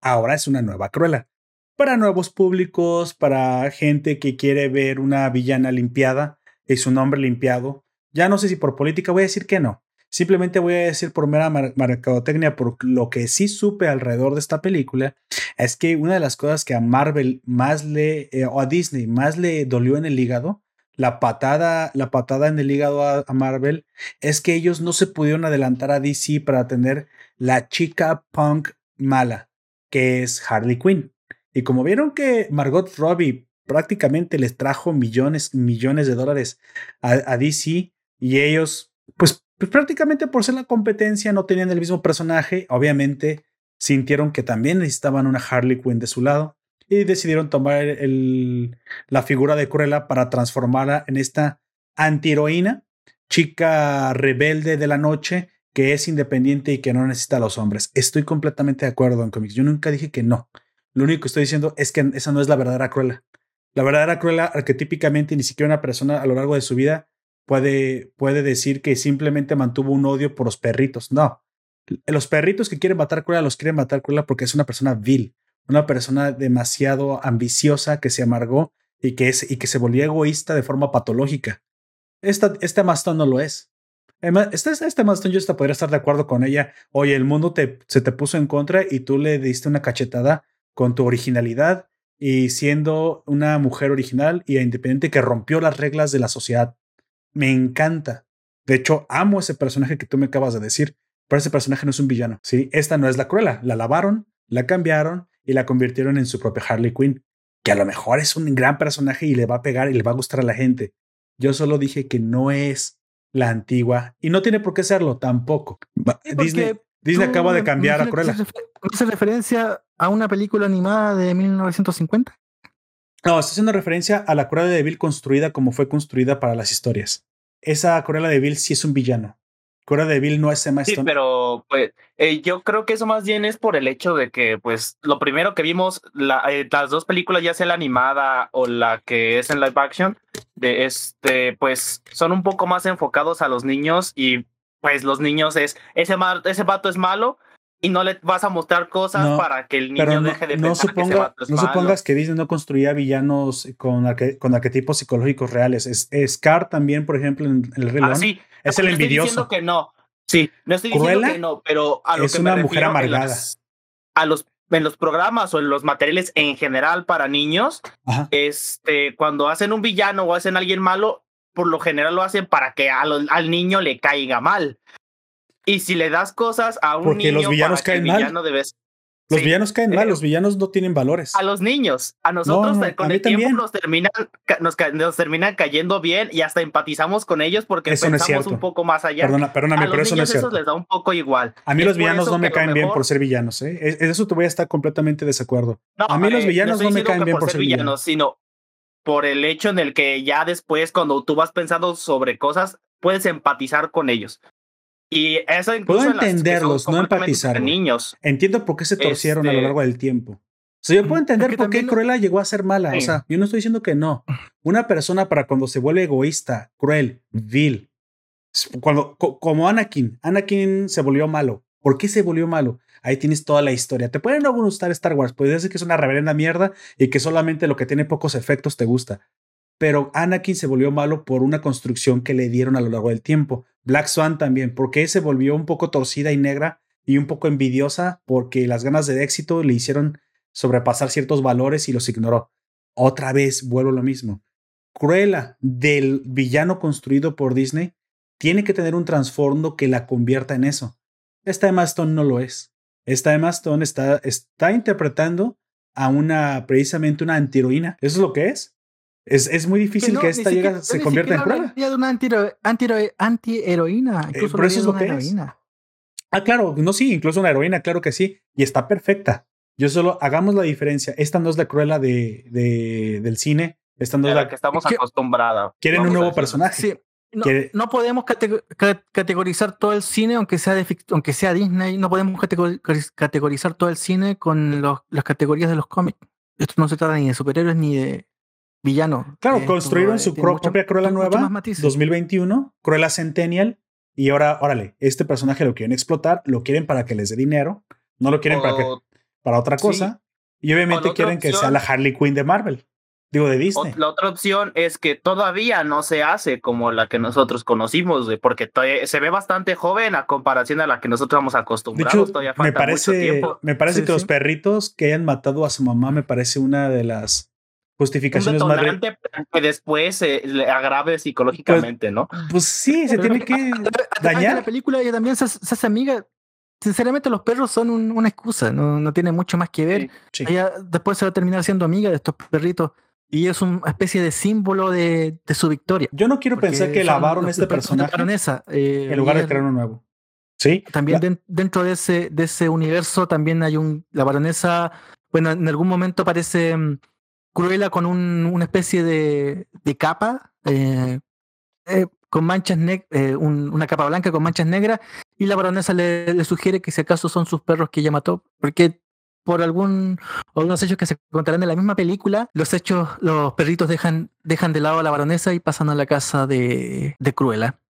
Ahora es una nueva Cruella. Para nuevos públicos, para gente que quiere ver una villana limpiada y su nombre limpiado. Ya no sé si por política voy a decir que no. Simplemente voy a decir por mera mar- mercadotecnia, por lo que sí supe alrededor de esta película, es que una de las cosas que a Marvel más le, eh, o a Disney más le dolió en el hígado, la patada, la patada en el hígado a, Marvel, es que ellos no se pudieron adelantar a DC para tener la chica punk mala, que es Harley Quinn. Y como vieron que Margot Robbie prácticamente les trajo millones, millones de dólares a, a DC y ellos, pues, pues prácticamente por ser la competencia no tenían el mismo personaje, obviamente sintieron que también necesitaban una Harley Quinn de su lado y decidieron tomar la figura de Cruella para transformarla en esta antiheroína, chica rebelde de la noche que es independiente y que no necesita a los hombres. Estoy completamente de acuerdo en cómics. Yo nunca dije que no. Lo único que estoy diciendo es que esa no es la verdadera Cruella. La verdadera Cruella, arquetípicamente, ni siquiera una persona a lo largo de su vida puede, puede decir que simplemente mantuvo un odio por los perritos. No. Los perritos que quieren matar Cruella los quieren matar Cruella porque es una persona vil, una persona demasiado ambiciosa que se amargó y que, es, y que se volvió egoísta de forma patológica. Esta, este Maston no lo es. Este, este Maston yo hasta podría estar de acuerdo con ella. Oye, el mundo te, se te puso en contra y tú le diste una cachetada con tu originalidad y siendo una mujer original y independiente que rompió las reglas de la sociedad. Me encanta. De hecho, amo ese personaje que tú me acabas de decir, pero ese personaje no es un villano. Sí, esta no es la Cruella. La lavaron, la cambiaron y la convirtieron en su propia Harley Quinn, que a lo mejor es un gran personaje y le va a pegar y le va a gustar a la gente. Yo solo dije que no es la antigua y no tiene por qué serlo tampoco. Disney, Disney acaba de cambiar a Cruella. ¿No hace referencia a una película animada de 1950? No, está haciendo referencia a la Cruella de Vil construida como fue construida para las historias. Esa Cruella de Vil sí es un villano. Cruella de Vil no es Emma Sí, Stone. pero pues eh, yo creo que eso más bien es por el hecho de que, pues, lo primero que vimos, la, eh, las dos películas, ya sea la animada o la que es en live action, de este, pues, son un poco más enfocados a los niños y, pues, los niños es, ese, ese vato es malo y no le vas a mostrar cosas No, para que el niño Pero no, deje de no pensar que suponga- vato es no supongas que Disney no construía villanos con, arque- con arquetipos psicológicos reales. Es, Scar también, por ejemplo, en El Rey Ah, sí, es el estoy envidioso. diciendo que no. Sí, no estoy diciendo que no, pero a lo es que una me mujer amargada. las- a los en los programas o en los materiales en general para niños, Ajá. este, cuando hacen un villano o hacen a alguien malo, por lo general lo hacen para que a lo- al niño le caiga mal. Y si le das cosas a un Porque niño los villanos caen mal. villano de vez- Los Sí. villanos caen mal, Eh, los villanos no tienen valores. a los niños, a nosotros no, eh, con a el tiempo nos terminan, nos, nos terminan cayendo bien y hasta empatizamos con ellos porque Eso no es pensamos cierto. un poco más allá. Perdona, perdóname, a los pero eso no niños es eso cierto. les da un poco igual. A mí Es los villanos eso no me caen bien mejor- por ser villanos, ¿eh? Es- Eso te voy a estar completamente desacuerdo. No, A mí los eh, villanos estoy no me caen bien por ser villanos. villanos, sino por el hecho en el que ya después, cuando tú vas pensando sobre cosas, puedes empatizar con ellos. Y eso incluso Puedo en entenderlos, no empatizar, niños. Entiendo por qué se torcieron a lo Este- largo del tiempo. O sea, yo puedo Es entender que por qué Cruella llegó a ser mala. O Sí. sea, yo no estoy diciendo que no. Una persona para cuando se vuelve egoísta, cruel, vil, cuando, co- como Anakin, Anakin se volvió malo. ¿Por qué se volvió malo? Ahí tienes toda la historia. Te pueden no gustar Star Wars, puede decir que es una reverenda mierda y que solamente lo que tiene pocos efectos te gusta. Pero Anakin se volvió malo por una construcción que le dieron a lo largo del tiempo. Black Swan también, porque se volvió un poco torcida y negra y un poco envidiosa porque las ganas de éxito le hicieron sobrepasar ciertos valores y los ignoró. Otra vez vuelvo a lo mismo. Cruella del villano construido por Disney tiene que tener un trasfondo que la convierta en eso. Esta Emma Stone no lo es. Esta Emma Stone está, está interpretando a una, precisamente una antiheroína. Eso es lo que es. Es, es muy difícil no, que esta siquiera- llegue, yo se ni convierta en hablaría de una antihero- antihero- antiheroína. Incluso pero eso es hablaría lo de que una es. heroína. Ah, claro, no, sí, incluso una heroína, claro que sí, y está perfecta. Yo solo hagamos la diferencia. Esta no es la Cruella de, de- del cine. Esta no de es la la que estamos acostumbrados. Quieren un Vamos nuevo personaje. Sí. No, no podemos catego- ca- categorizar todo el cine, aunque sea, de aunque sea Disney, no podemos catego- categorizar todo el cine con los- las categorías de los cómics. Esto no se trata ni de superhéroes ni de villanos. Claro, Esto, construyeron eh, su cro- mucho- propia Cruella nueva, más matices. 2021, Cruella Centennial, y ahora, órale, este personaje lo quieren explotar, lo quieren para que les dé dinero, no lo quieren para, que, para otra sí. cosa, y obviamente quieren que sea la Harley Quinn de Marvel, digo de Disney. La otra opción es que todavía no se hace como la que nosotros conocimos, porque todavía se ve bastante joven a comparación a la que nosotros estamos De acostumbrados. hecho, todavía me mucho parece, tiempo. me parece Sí, que los perritos que hayan matado a su mamá me parece una de las Un justificaciones más... re- que después se le agrave psicológicamente, ¿no? Pues sí, se tiene que de dañar. la película ella también se, se hace amiga. Sinceramente, los perros son un- una excusa, no, no tiene mucho más que ver. Sí. Ella después se va a terminar siendo amiga de estos perritos y es una especie de símbolo de, de su victoria. Yo no quiero pensar que lavaron este de personaje baronesa, eh, en lugar de crear uno nuevo. Sí, También den- dentro de ese, de ese universo también hay un. La baronesa, bueno, en algún momento aparece mm, Cruella con un, una especie de, de capa, eh, eh, con manchas negras, una capa blanca con manchas negras, y la baronesa le, le sugiere que si acaso son sus perros que ella mató, porque por algún algunos hechos que se contarán en la misma película, los hechos, los perritos dejan, dejan de lado a la baronesa y pasan a la casa de, de Cruella.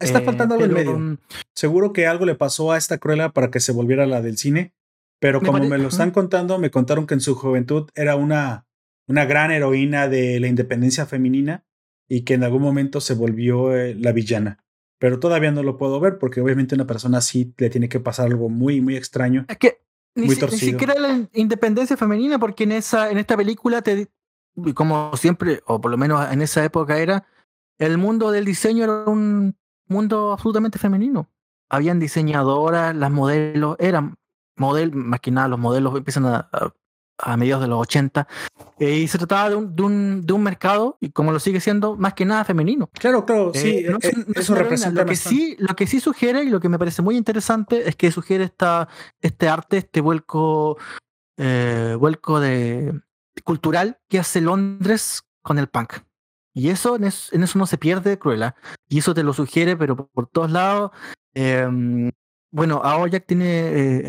está Eh, faltando algo en medio. Seguro que algo le pasó a esta Cruella para que se volviera la del cine, pero como me lo están contando, me contaron que en su juventud era una, una gran heroína de la independencia femenina y que en algún momento se volvió eh, la villana. Pero todavía no lo puedo ver porque obviamente una persona así le tiene que pasar algo muy, muy extraño. Es que ni, Muy si- ni torcido. siquiera la in- independencia femenina, porque en esa, en esta película te como siempre, o por lo menos en esa época era, el mundo del diseño era un mundo absolutamente femenino. Habían diseñadoras, las modelos, eran modelos, más que nada los modelos empiezan a, a, a mediados de los 80, eh, y se trataba de un, de, un, de un mercado, y como lo sigue siendo, más que nada femenino. Claro, claro, sí, Eh, no eh, es un- no eso representa Lo que, sí, lo que sí sugiere y lo que me parece muy interesante es que sugiere esta, este arte, este vuelco, eh, vuelco de, cultural que hace Londres con el punk. Y eso en, es- en eso no se pierde Cruella. Y eso te lo sugiere, pero por, por todos lados. Bueno, Aoyak tiene,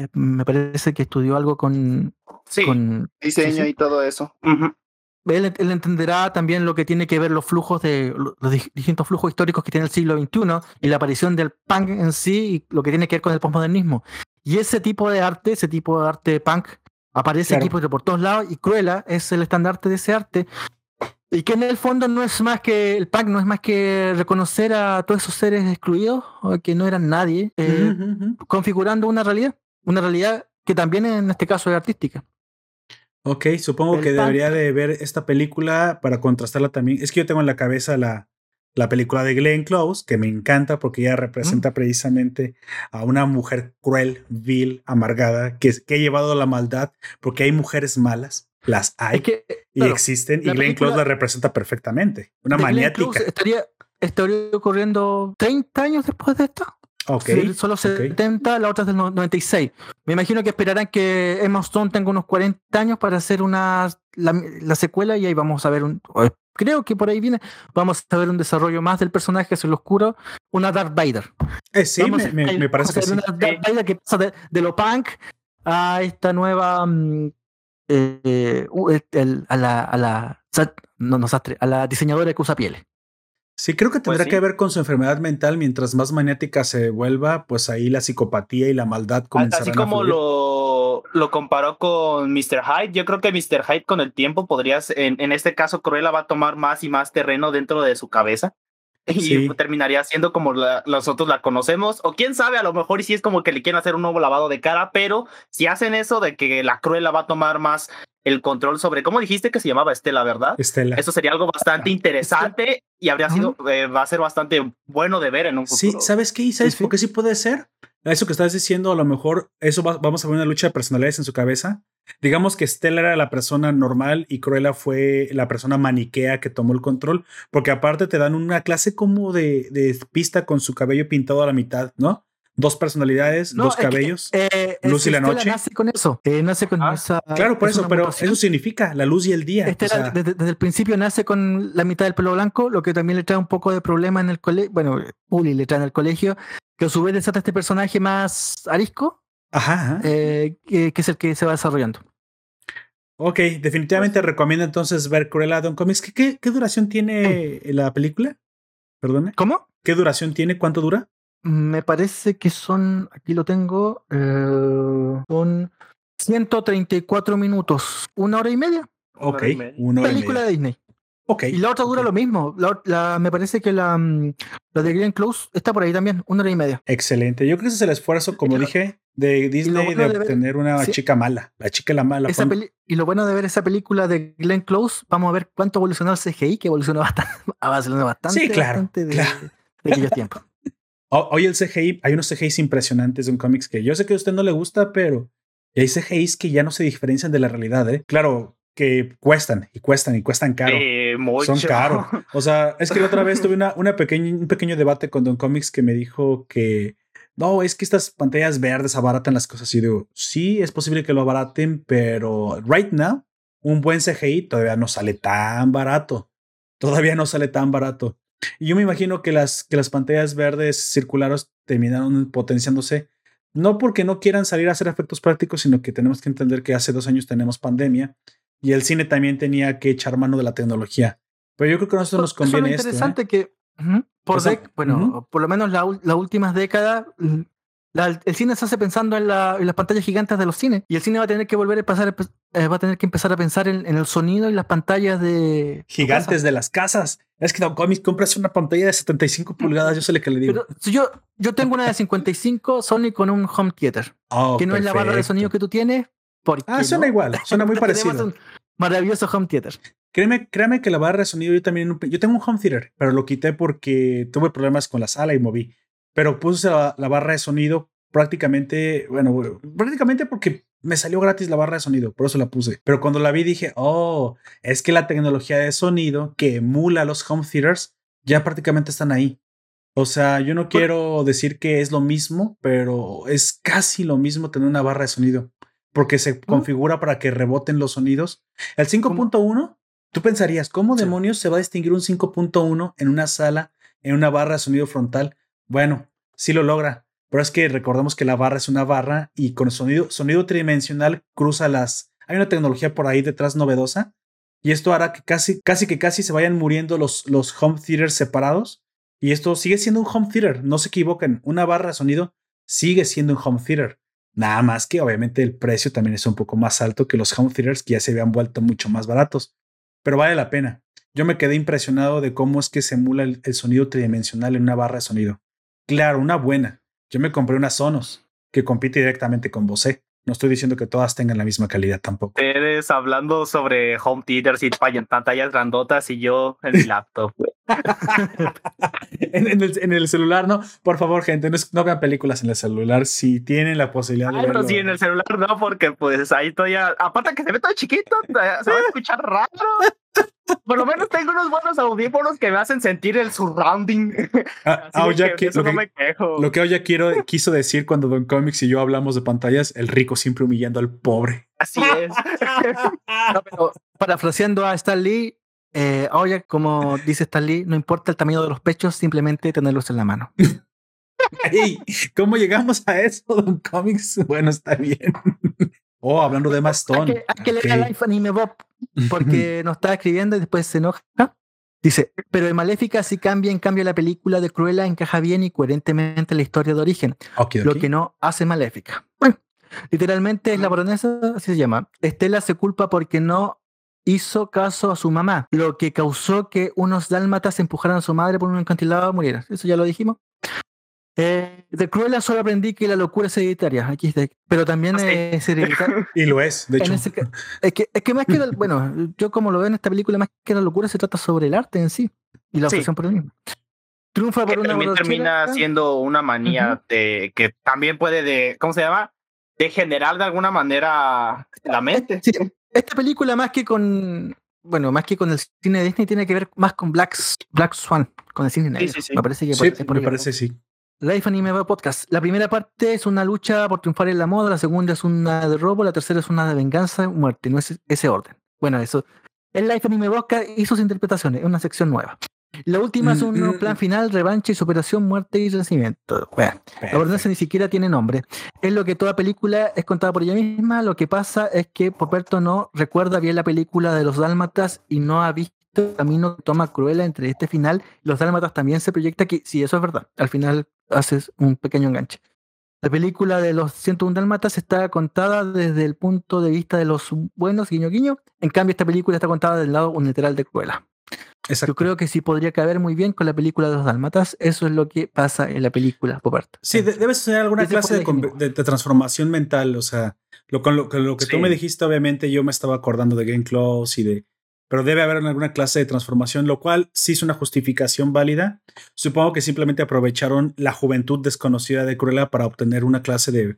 eh, me parece que estudió algo con, Sí, con diseño sí, sí. y todo eso. Ujú. él, él entenderá también lo que tiene que ver los flujos de los di- distintos flujos históricos que tiene el siglo XXI y la aparición del punk en sí y lo que tiene que ver con el postmodernismo. Y ese tipo de arte, ese tipo de arte punk, aparece Claro. aquí por, por todos lados y Cruella es el estandarte de ese arte. Y que en el fondo no es más que el pack, no es más que reconocer a todos esos seres excluidos, o que no eran nadie, eh, configurando una realidad, una realidad que también en este caso es artística. Ok, supongo El que punk. debería de ver esta película para contrastarla también. Es que yo tengo en la cabeza la, la película de Glenn Close, que me encanta porque ella representa precisamente a una mujer cruel, vil, amargada, que, que ha llevado la maldad, porque hay mujeres malas, las hay Es que, y existen, y Glenn Close la representa perfectamente. Una maniática. Estaría, estaría ocurriendo 30 años después de esto. Ok. Sí, Solo 70, la otra es del no- 96. Me imagino que esperarán que Emma Stone tenga unos 40 años para hacer una la, la secuela y ahí vamos a ver un. Creo que por ahí viene. Vamos a ver un desarrollo más del personaje hacia lo oscuro. Una Darth Vader. Eh, sí, Vamos me, a- me- ahí me parece que sí. Una Darth Vader que pasa de, de lo punk a esta nueva. mm, eh, uh, el- a la. A la no, no, sastre, a la diseñadora que usa pieles. Sí, creo que tendrá sí. que ver con su enfermedad mental. Mientras más maniática se vuelva, pues ahí la psicopatía y la maldad comenzarán Así a como fluir. lo, lo comparó con Mr. Hyde, yo creo que Mr. Hyde con el tiempo podrías, en, en este caso, Cruella va a tomar más y más terreno dentro de su cabeza. Y terminaría siendo como nosotros la conocemos. O quién sabe, a lo mejor y si es como que le quieren hacer un nuevo lavado de cara, pero si hacen eso de que la Cruella va a tomar más el control sobre, ¿cómo dijiste que se llamaba Estela, verdad? Estela. Eso sería algo bastante interesante y habría sido, eh, va a ser bastante bueno de ver en un Sí, futuro. ¿sabes qué? ¿Y ¿Sabes Sí, sí. por qué sí puede ser? Eso que estás diciendo, a lo mejor eso va- vamos a ver una lucha de personalidades en su cabeza. Digamos que Stella era la persona normal y Cruella fue la persona maniquea que tomó el control, porque aparte te dan una clase como de, de pista con su cabello pintado a la mitad, ¿no? Dos personalidades, No, dos es que, cabellos. eh, Luz y la Estela noche. nace con eso. eh, nace con Ah, esa. claro, por es eso, pero mutación. eso significa la luz y el día. Estela, o sea, desde, desde el principio nace con la mitad del pelo blanco, lo que también le trae un poco de problema en el colegio. Bueno, Uli le trae en el colegio, que a su vez desata este personaje más arisco, ajá, ajá. eh, que, que es el que se va desarrollando. Ok, definitivamente recomiendo entonces ver Cruella Don Comics. ¿Qué, qué, qué duración tiene la película? Perdone. ¿Cómo? ¿Qué duración tiene? ¿Cuánto dura? Me parece que son, aquí lo tengo, eh, son 134 minutos, una hora y media. Una Ok, hora y media. una hora y película media. de Disney. Ok. Y la otra dura lo mismo. La, la- me parece que la, mm, la de Glenn Close está por ahí también, una hora y media. Excelente. Yo creo que ese es el esfuerzo, como Y dije, de Disney bueno de de ver- obtener una sí. chica mala. La chica la mala. Esa pon- peli- y lo bueno de ver esa película de Glenn Close, vamos a ver cuánto evolucionó el CGI, que evolucionó bastante, bastante, Sí, claro, bastante de, claro. de aquellos tiempos. Hoy el CGI, hay unos CGIs impresionantes de un cómics que yo sé que a usted no le gusta, pero hay CGIs que ya no se diferencian de la realidad, ¿eh? Claro que cuestan y cuestan y cuestan caro. Eh. Son caros. O sea, es que la otra vez tuve una, una pequeña, un pequeño debate con Don Comics que me dijo que no, es que estas pantallas verdes abaratan las cosas. Y digo, sí, es posible que lo abaraten, pero right now, un buen CGI todavía no sale tan barato. Todavía no sale tan barato. Y yo me imagino que las, que las pantallas verdes circulares terminaron potenciándose. No porque no quieran salir a hacer efectos prácticos, sino que tenemos que entender que hace dos años tenemos pandemia y el cine también tenía que echar mano de la tecnología. Pero yo creo que a nosotros nos es conviene esto. ¿eh? interesante que por bueno, por lo menos la últimas décadas, mm, la- el cine se hace pensando en, la- en las pantallas gigantes de los cines y el cine va a tener que volver a pasar, eh, va a tener que empezar a pensar en, en el sonido y las pantallas de Gigantes de las casas. Es que Don Comics compras una pantalla de 75 pulgadas, yo sé lo que le digo. Pero yo, yo tengo una de 55 Sony con un home theater, Oh, que no es la barra de sonido que tú tienes. Porque Ah, suena no. igual, suena muy parecido. un maravilloso home theater. Créeme, créame que la barra de sonido yo también, yo tengo un home theater, pero lo quité porque tuve problemas con la sala y moví. Pero puse la, la barra de sonido prácticamente, bueno, prácticamente porque me salió gratis la barra de sonido, por eso la puse. Pero cuando la vi dije, oh, es que la tecnología de sonido que emula los home theaters ya prácticamente están ahí. O sea, yo no quiero decir que es lo mismo, pero es casi lo mismo tener una barra de sonido, porque se configura para que reboten los sonidos. El 5.1, tú pensarías, ¿cómo Sí. demonios se va a distinguir un 5.1 en una sala, en una barra de sonido frontal? Bueno, sí lo logra, pero es que recordemos que la barra es una barra y con sonido, sonido tridimensional cruza las... Hay una tecnología por ahí detrás novedosa y esto hará que casi, casi que casi se vayan muriendo los, los home theaters separados. Y esto sigue siendo un home theater, no se equivoquen, una barra de sonido sigue siendo un home theater. Nada más que obviamente el precio también es un poco más alto que los home theaters que ya se habían vuelto mucho más baratos. Pero vale la pena. yo me quedé impresionado de cómo es que se emula el, sonido tridimensional en una barra de sonido. Claro, una buena. Yo me compré una Sonos que compite directamente con Bose. No estoy diciendo que todas tengan la misma calidad tampoco. Ustedes hablando sobre home theaters y pantallas grandotas y yo en mi laptop. en, el, celular, no. Por favor, gente, no, vean películas en el celular si tienen la posibilidad de verlo. sí, en el celular no, porque pues ahí todavía, aparte que se ve todo chiquito, se va a escuchar raro. Por lo menos tengo unos buenos audífonos que me hacen sentir el surrounding. Ah, ah, lo, que, no me quejo. lo que hoy ya quiero, quiso decir cuando Don Comics y yo hablamos de pantallas, el rico siempre humillando al pobre. Así es. parafraseando a Stan Lee, eh, oye, como dice Stan Lee, no importa el tamaño de los pechos, simplemente tenerlos en la mano. ¿Cómo llegamos a eso, Don Comics? Bueno, está bien. Oh, hablando de Mastón. Hay que, leer el iPhone y me Bob, porque nos está escribiendo y después se enoja. Dice, pero en Maléfica sí cambia, en cambio la película de Cruella encaja bien y coherentemente la historia de origen, lo que no hace Maléfica. Bueno, literalmente es la baronesa, así se llama. Estela se culpa porque no hizo caso a su mamá, lo que causó que unos dálmatas empujaran a su madre por un encantilado y muriera. Eso ya lo dijimos. Eh, de Cruella solo aprendí que la locura es hereditaria, aquí está, pero también ah, es hereditaria. y lo es, de hecho. es, que, es que más que, bueno, yo como lo veo en esta película, más que la locura se trata sobre el arte en sí y la obsesión por el mismo. Triunfa por una también termina siendo una manía de que también puede de, ¿cómo se llama? De generar de alguna manera la mente. Esta película más que con, bueno, más que con el cine de Disney tiene que ver más con Black, Black Swan, con el cine negro. Me parece que sí, me parece sí. Life Anime Podcast. La primera parte es una lucha por triunfar en la moda, la segunda es una de robo, la tercera es una de venganza, muerte, no es ese orden. Bueno, eso. El Life Anime Podcast y sus interpretaciones, es una sección nueva. La última es un mm, plan mm. final, revancha y superación, muerte y renacimiento. Bueno, la ordenanza ni siquiera tiene nombre. Es lo que toda película es contada por ella misma. Lo que pasa es que Poperto no recuerda bien la película de los dálmatas y no ha visto el camino que toma Cruella entre este final los dálmatas también se proyecta que, si eso es verdad, al final haces un pequeño enganche. La película de los 101 Dalmatas está contada desde el punto de vista de los buenos, guiño guiño. En cambio, esta película está contada del lado unilateral de Cruella. Yo creo que sí podría caber muy bien con la película de los Dalmatas. Eso es lo que pasa en la película, Popart. Sí, debe ser alguna clase de, transformación mental. O sea, lo, con lo, que tú me dijiste, obviamente, yo me estaba acordando de Game Close y de pero debe haber alguna clase de transformación, lo cual sí es una justificación válida. Supongo que simplemente aprovecharon la juventud desconocida de Cruella para obtener una clase de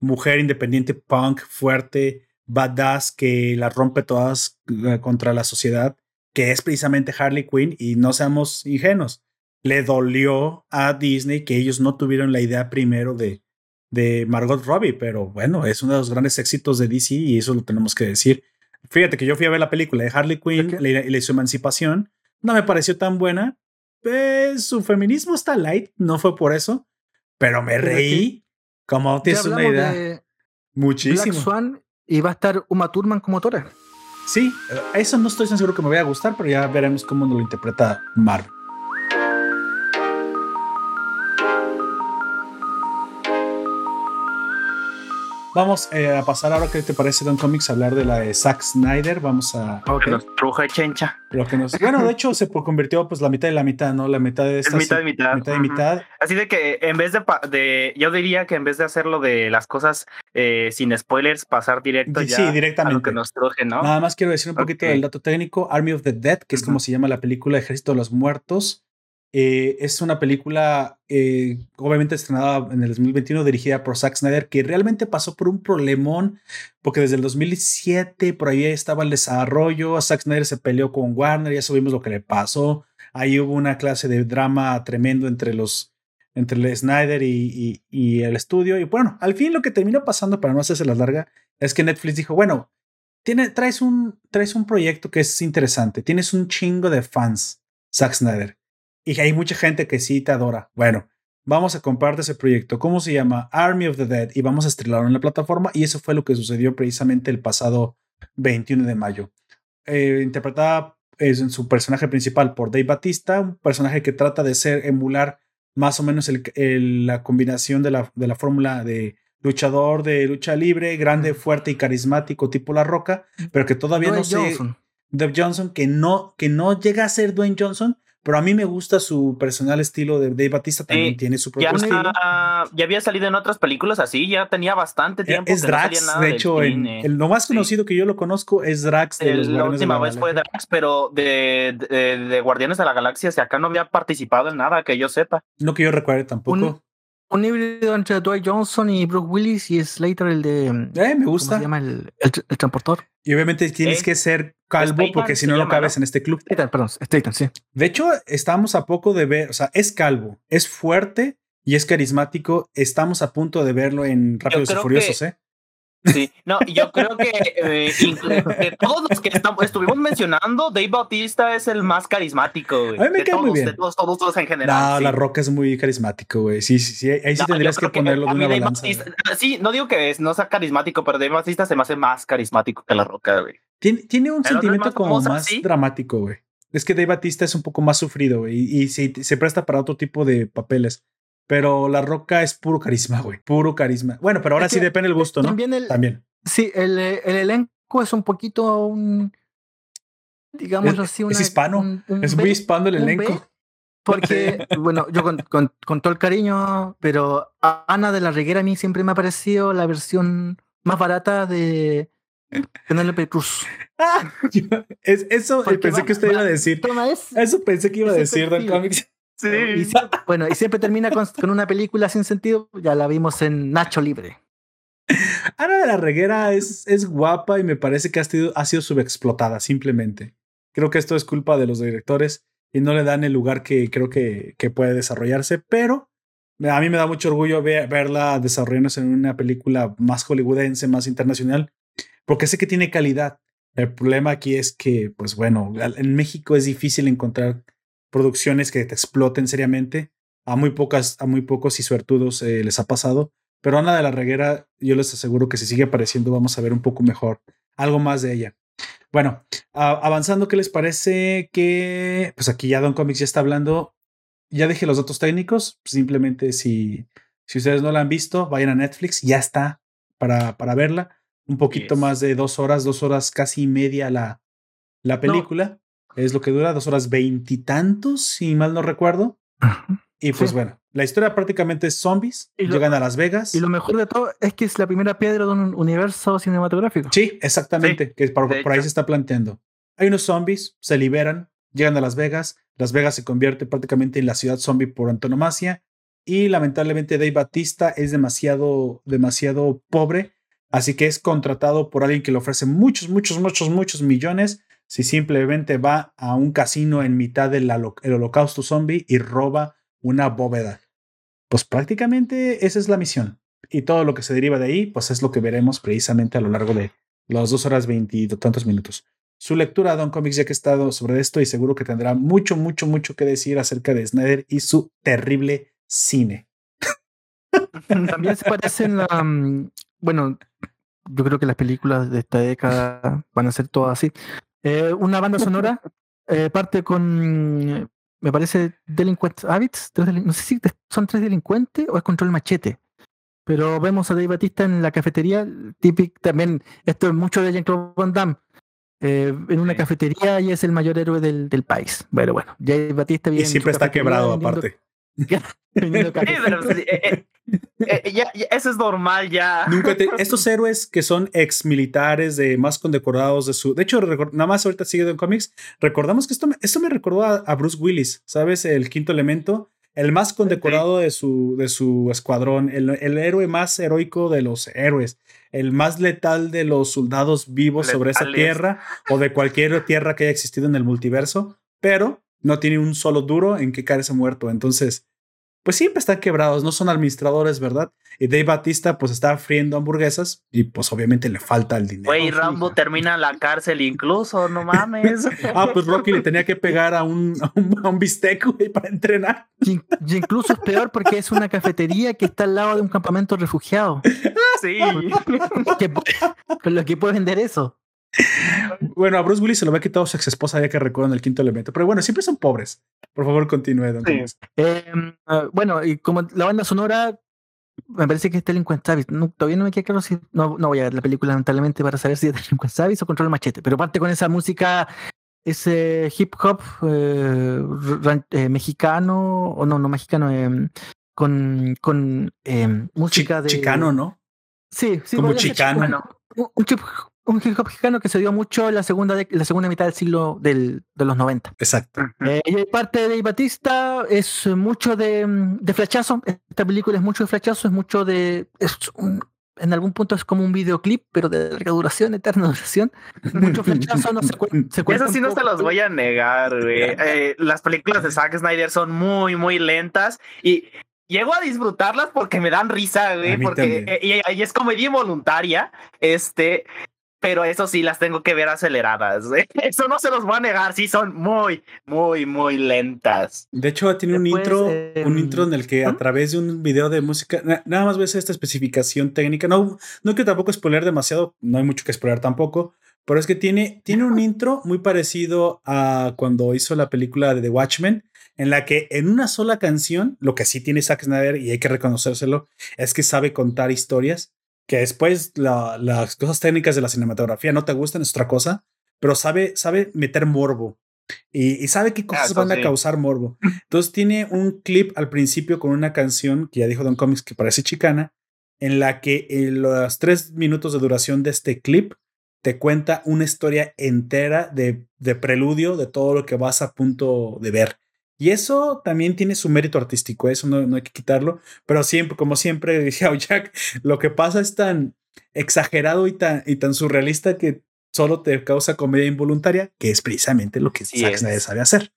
mujer independiente, punk, fuerte, badass, que la rompe todas eh, contra la sociedad, que es precisamente Harley Quinn, y no seamos ingenuos. Le dolió a Disney que ellos no tuvieron la idea primero de, de Margot Robbie, pero bueno, es uno de los grandes éxitos de DC y eso lo tenemos que decir. Fíjate que yo fui a ver la película de Harley Quinn y le, su emancipación. No me pareció tan buena. Pues, su feminismo está light, no fue por eso. Pero me reí. Como tienes una idea. Muchísimo. Black Swan y va a estar Uma Thurman como Tora. Sí, eso no estoy seguro que me vaya a gustar, pero ya veremos cómo lo interpreta Marvel. Vamos eh, a pasar ahora, ¿qué te parece, Don Comics? Hablar de la de Zack Snyder. Vamos a. Okay. nos truja chencha. Lo que nos, bueno, de hecho, se convirtió pues la mitad de la mitad, ¿no? La mitad de esta. mitad de mitad. mitad, mitad. Así de que en vez de, de, Yo diría que en vez de hacerlo de las cosas eh, sin spoilers, pasar directo ya sí, directamente. a lo que nos truje, ¿no? Nada más quiero decir un poquito del dato técnico. Army of the Dead, que es como se llama la película Ejército de los Muertos. Eh, es una película eh, obviamente estrenada en el 2021 dirigida por Zack Snyder que realmente pasó por un problemón porque desde el 2007 por ahí estaba el desarrollo, Zack Snyder se peleó con Warner, ya sabemos lo que le pasó, ahí hubo una clase de drama tremendo entre los entre el Snyder y, el estudio y bueno, al fin lo que terminó pasando para no hacerse la larga es que Netflix dijo, bueno, tiene, traes, un, traes un proyecto que es interesante, tienes un chingo de fans, Zack Snyder y hay mucha gente que sí te adora. Bueno, vamos a compartir ese proyecto. ¿Cómo se llama? Army of the Dead. Y vamos a estrenarlo en la plataforma. Y eso fue lo que sucedió precisamente el pasado 21 de mayo. Eh, interpretada es en su personaje principal por Dave Batista, un personaje que trata de ser, emular más o menos la combinación de la, de la fórmula de luchador de lucha libre, grande, fuerte y carismático, tipo La Roca, pero que todavía no se Dave Johnson, que no, que no llega a ser Dwayne Johnson, pero a mí me gusta su personal estilo de Dave Batista, también tiene su propio ya, estilo. ya había salido en otras películas así, ya tenía bastante tiempo. Es Drax, de hecho, el, lo más conocido que yo lo conozco es Drax de los La última vez fue Drax, pero de, de, Guardianes de la Galaxia, si acá no había participado en nada, que yo sepa. No que yo recuerde tampoco un híbrido entre Dwight Johnson y Brooke Willis y Slater, el de. Eh, me gusta. ¿Cómo se llama el, el, transportor? Y obviamente tienes eh, que ser calvo porque si no, no cabes en este club. Statham, perdón, Statham, sí. De hecho, estamos a poco de ver, o sea, es calvo, es fuerte y es carismático. Estamos a punto de verlo en Rápidos y Furiosos, ¿eh? Sí, no, yo creo que eh, de todos los que estamos, estuvimos mencionando, Dave Bautista es el más carísmaco, güey. A mí me queda muy bien. De todos, todos, todos en general. No, La Roca es muy carismático, güey. Sí, sí, sí. Ahí sí tendrías que ponerlo de una balanza. Ah, sí, no digo que es, no sea carismático, pero Dave Bautista se me hace más carismático que La Roca, güey. Tiene, tiene un sentimiento como más dramático, güey. Es que Dave Bautista es un poco más sufrido, güey, y, y se presta para otro tipo de papeles. Pero La Roca es puro carisma, güey. Puro carisma. Bueno, pero ahora sí depende el gusto, ¿no? También. El, también. Sí, el, el, elenco es un poquito un. Digamos así, Es hispano. es muy hispano el elenco. porque, bueno, yo con, con, todo el cariño, pero Ana de la Reguera a mí siempre me ha parecido la versión más barata de Penélope Cruz. Ah, es, eso pensé que usted iba a decir. eso pensé que iba a decir, Don Comics. Sí. bueno, y siempre termina con, una película sin sentido. Ya la vimos en Nacho Libre. Ana de la Reguera es, es guapa y me parece que ha sido, ha sido subexplotada, simplemente. Creo que esto es culpa de los directores y no le dan el lugar que creo que, que puede desarrollarse, pero a mí me da mucho orgullo verla desarrollándose en una película más hollywoodense, más internacional, porque sé que tiene calidad. El problema aquí es que, pues bueno, en México es difícil encontrar producciones que te exploten seriamente. A muy pocas, a muy pocos y suertudos eh, les ha pasado. Pero Ana de la Reguera, yo les aseguro que si sigue apareciendo, vamos a ver un poco mejor, algo más de ella. Bueno, avanzando, ¿qué les parece que, pues aquí ya Don Comics ya está hablando, ya dejé los datos técnicos, simplemente si, si ustedes no la han visto, vayan a Netflix, ya está para, para verla, un poquito más de dos horas, dos horas casi media la, la película. Es lo que dura, dos horas veintitantos, si mal no recuerdo. Y pues bueno, la historia prácticamente es zombies, llegan a Las Vegas. Y lo mejor de todo es que es la primera piedra de un universo cinematográfico. Sí, exactamente, que por, ahí se está planteando. Hay unos zombies, se liberan, llegan a Las Vegas, Las Vegas se convierte prácticamente en la ciudad zombie por antonomasia y lamentablemente Dave Batista es demasiado, demasiado pobre, así que es contratado por alguien que le ofrece muchos, muchos, muchos, muchos millones si simplemente va a un casino en mitad del holocausto zombie y roba una bóveda. Pues prácticamente esa es la misión. Y todo lo que se deriva de ahí, pues es lo que veremos precisamente a lo largo de las dos horas tantos minutos. Su lectura, Don Comics, ya que he estado sobre esto y seguro que tendrá mucho, mucho, mucho que decir acerca de Snyder y su terrible cine. También se parecen la. Mm, bueno, yo creo que las películas de esta década van a ser todas así. Eh, una banda sonora eh, parte con, me parece, Delinquent Habits. no sé si son tres delincuentes o es Control Machete. Pero vemos a Dave Batista en la cafetería, típico también, esto es mucho de Jean-Claude Van Damme, eh, en una cafetería y es el mayor héroe del, del país. Pero bueno, Dave Batista viene. Y siempre está quebrado, aparte. Eh, eh, ya, eso es normal ya. Nunca estos héroes que son ex militares de más condecorados de su. De hecho, nada más ahorita sigue en cómics. Recordamos que esto me, esto me recordó a, Bruce Willis, ¿sabes? El quinto elemento. El más condecorado de su, de su escuadrón, el, el, héroe más heroico de los héroes, el más letal de los soldados vivos sobre esa tierra o de cualquier tierra que haya existido en el multiverso, pero no tiene un solo duro en que caerse muerto. Entonces, pues siempre están quebrados, no son administradores, ¿verdad? Y Dave Batista pues está friendo hamburguesas y pues obviamente le falta el dinero. Güey, Rambo termina en la cárcel incluso, no mames. ah, pues Rocky le tenía que pegar a un, a un, bistec, güey, para entrenar. Y, incluso es peor porque es una cafetería que está al lado de un campamento refugiado. Sí. pero lo que puede vender eso. Bueno, a Bruce Willis se lo había quitado su ex esposa ya que recuerdan el quinto elemento. Pero bueno, siempre son pobres. Por favor, continúe, don em, ah, bueno, y como la banda sonora, me parece que es Delinquent Service. todavía no me queda claro si. No, no voy a ver la película, lamentablemente, para saber si es Delinquent Service o Control Machete. Pero parte con esa música, ese hip hop eh, eh, mexicano, o no, no mexicano, em, con, con em, música de. Chicano, ¿no? Sí, sí. Como chicano. Un, chip, un hip hop mexicano que se dio mucho en la segunda, de, la segunda mitad del siglo del, de los 90. Exacto. Eh, y parte de Batista es mucho de, de, flachazo. Esta película es mucho de flachazo, es mucho de. Es en algún punto es como un videoclip, pero de larga duración, eterna duración. Mucho flachazo, no se, se Eso sí no se los voy a negar, güey. Eh, las películas de Zack Snyder son muy, muy lentas y llego a disfrutarlas porque me dan risa, güey, porque eh, y, y, es comedia involuntaria, este, pero eso sí las tengo que ver aceleradas. Eso no se los voy a negar, sí son muy, muy, muy lentas. De hecho, tiene un intro, un intro en el que a través de un video de música, nada más ves esta especificación técnica. No, no que tampoco spoiler demasiado, no hay mucho que spoiler tampoco, pero es que tiene, tiene un intro muy parecido a cuando hizo la película de The Watchmen, en la que en una sola canción, lo que sí tiene Zack Snyder y hay que reconocérselo, es que sabe contar historias que después las cosas técnicas de la cinematografía no te gustan, es otra cosa, pero sabe, sabe meter morbo y, sabe qué cosas van a causar morbo. Entonces tiene un clip al principio con una canción que ya dijo Don Comics que parece chicana, en la que en los tres minutos de duración de este clip te cuenta una historia entera de, de preludio de todo lo que vas a punto de ver. Y eso también tiene su mérito artístico, eso no, hay que quitarlo, pero siempre, como siempre decía Jack, lo que pasa es tan exagerado y tan, y tan surrealista que solo te causa comedia involuntaria, que es precisamente lo que Zack Snyder sabe hacer.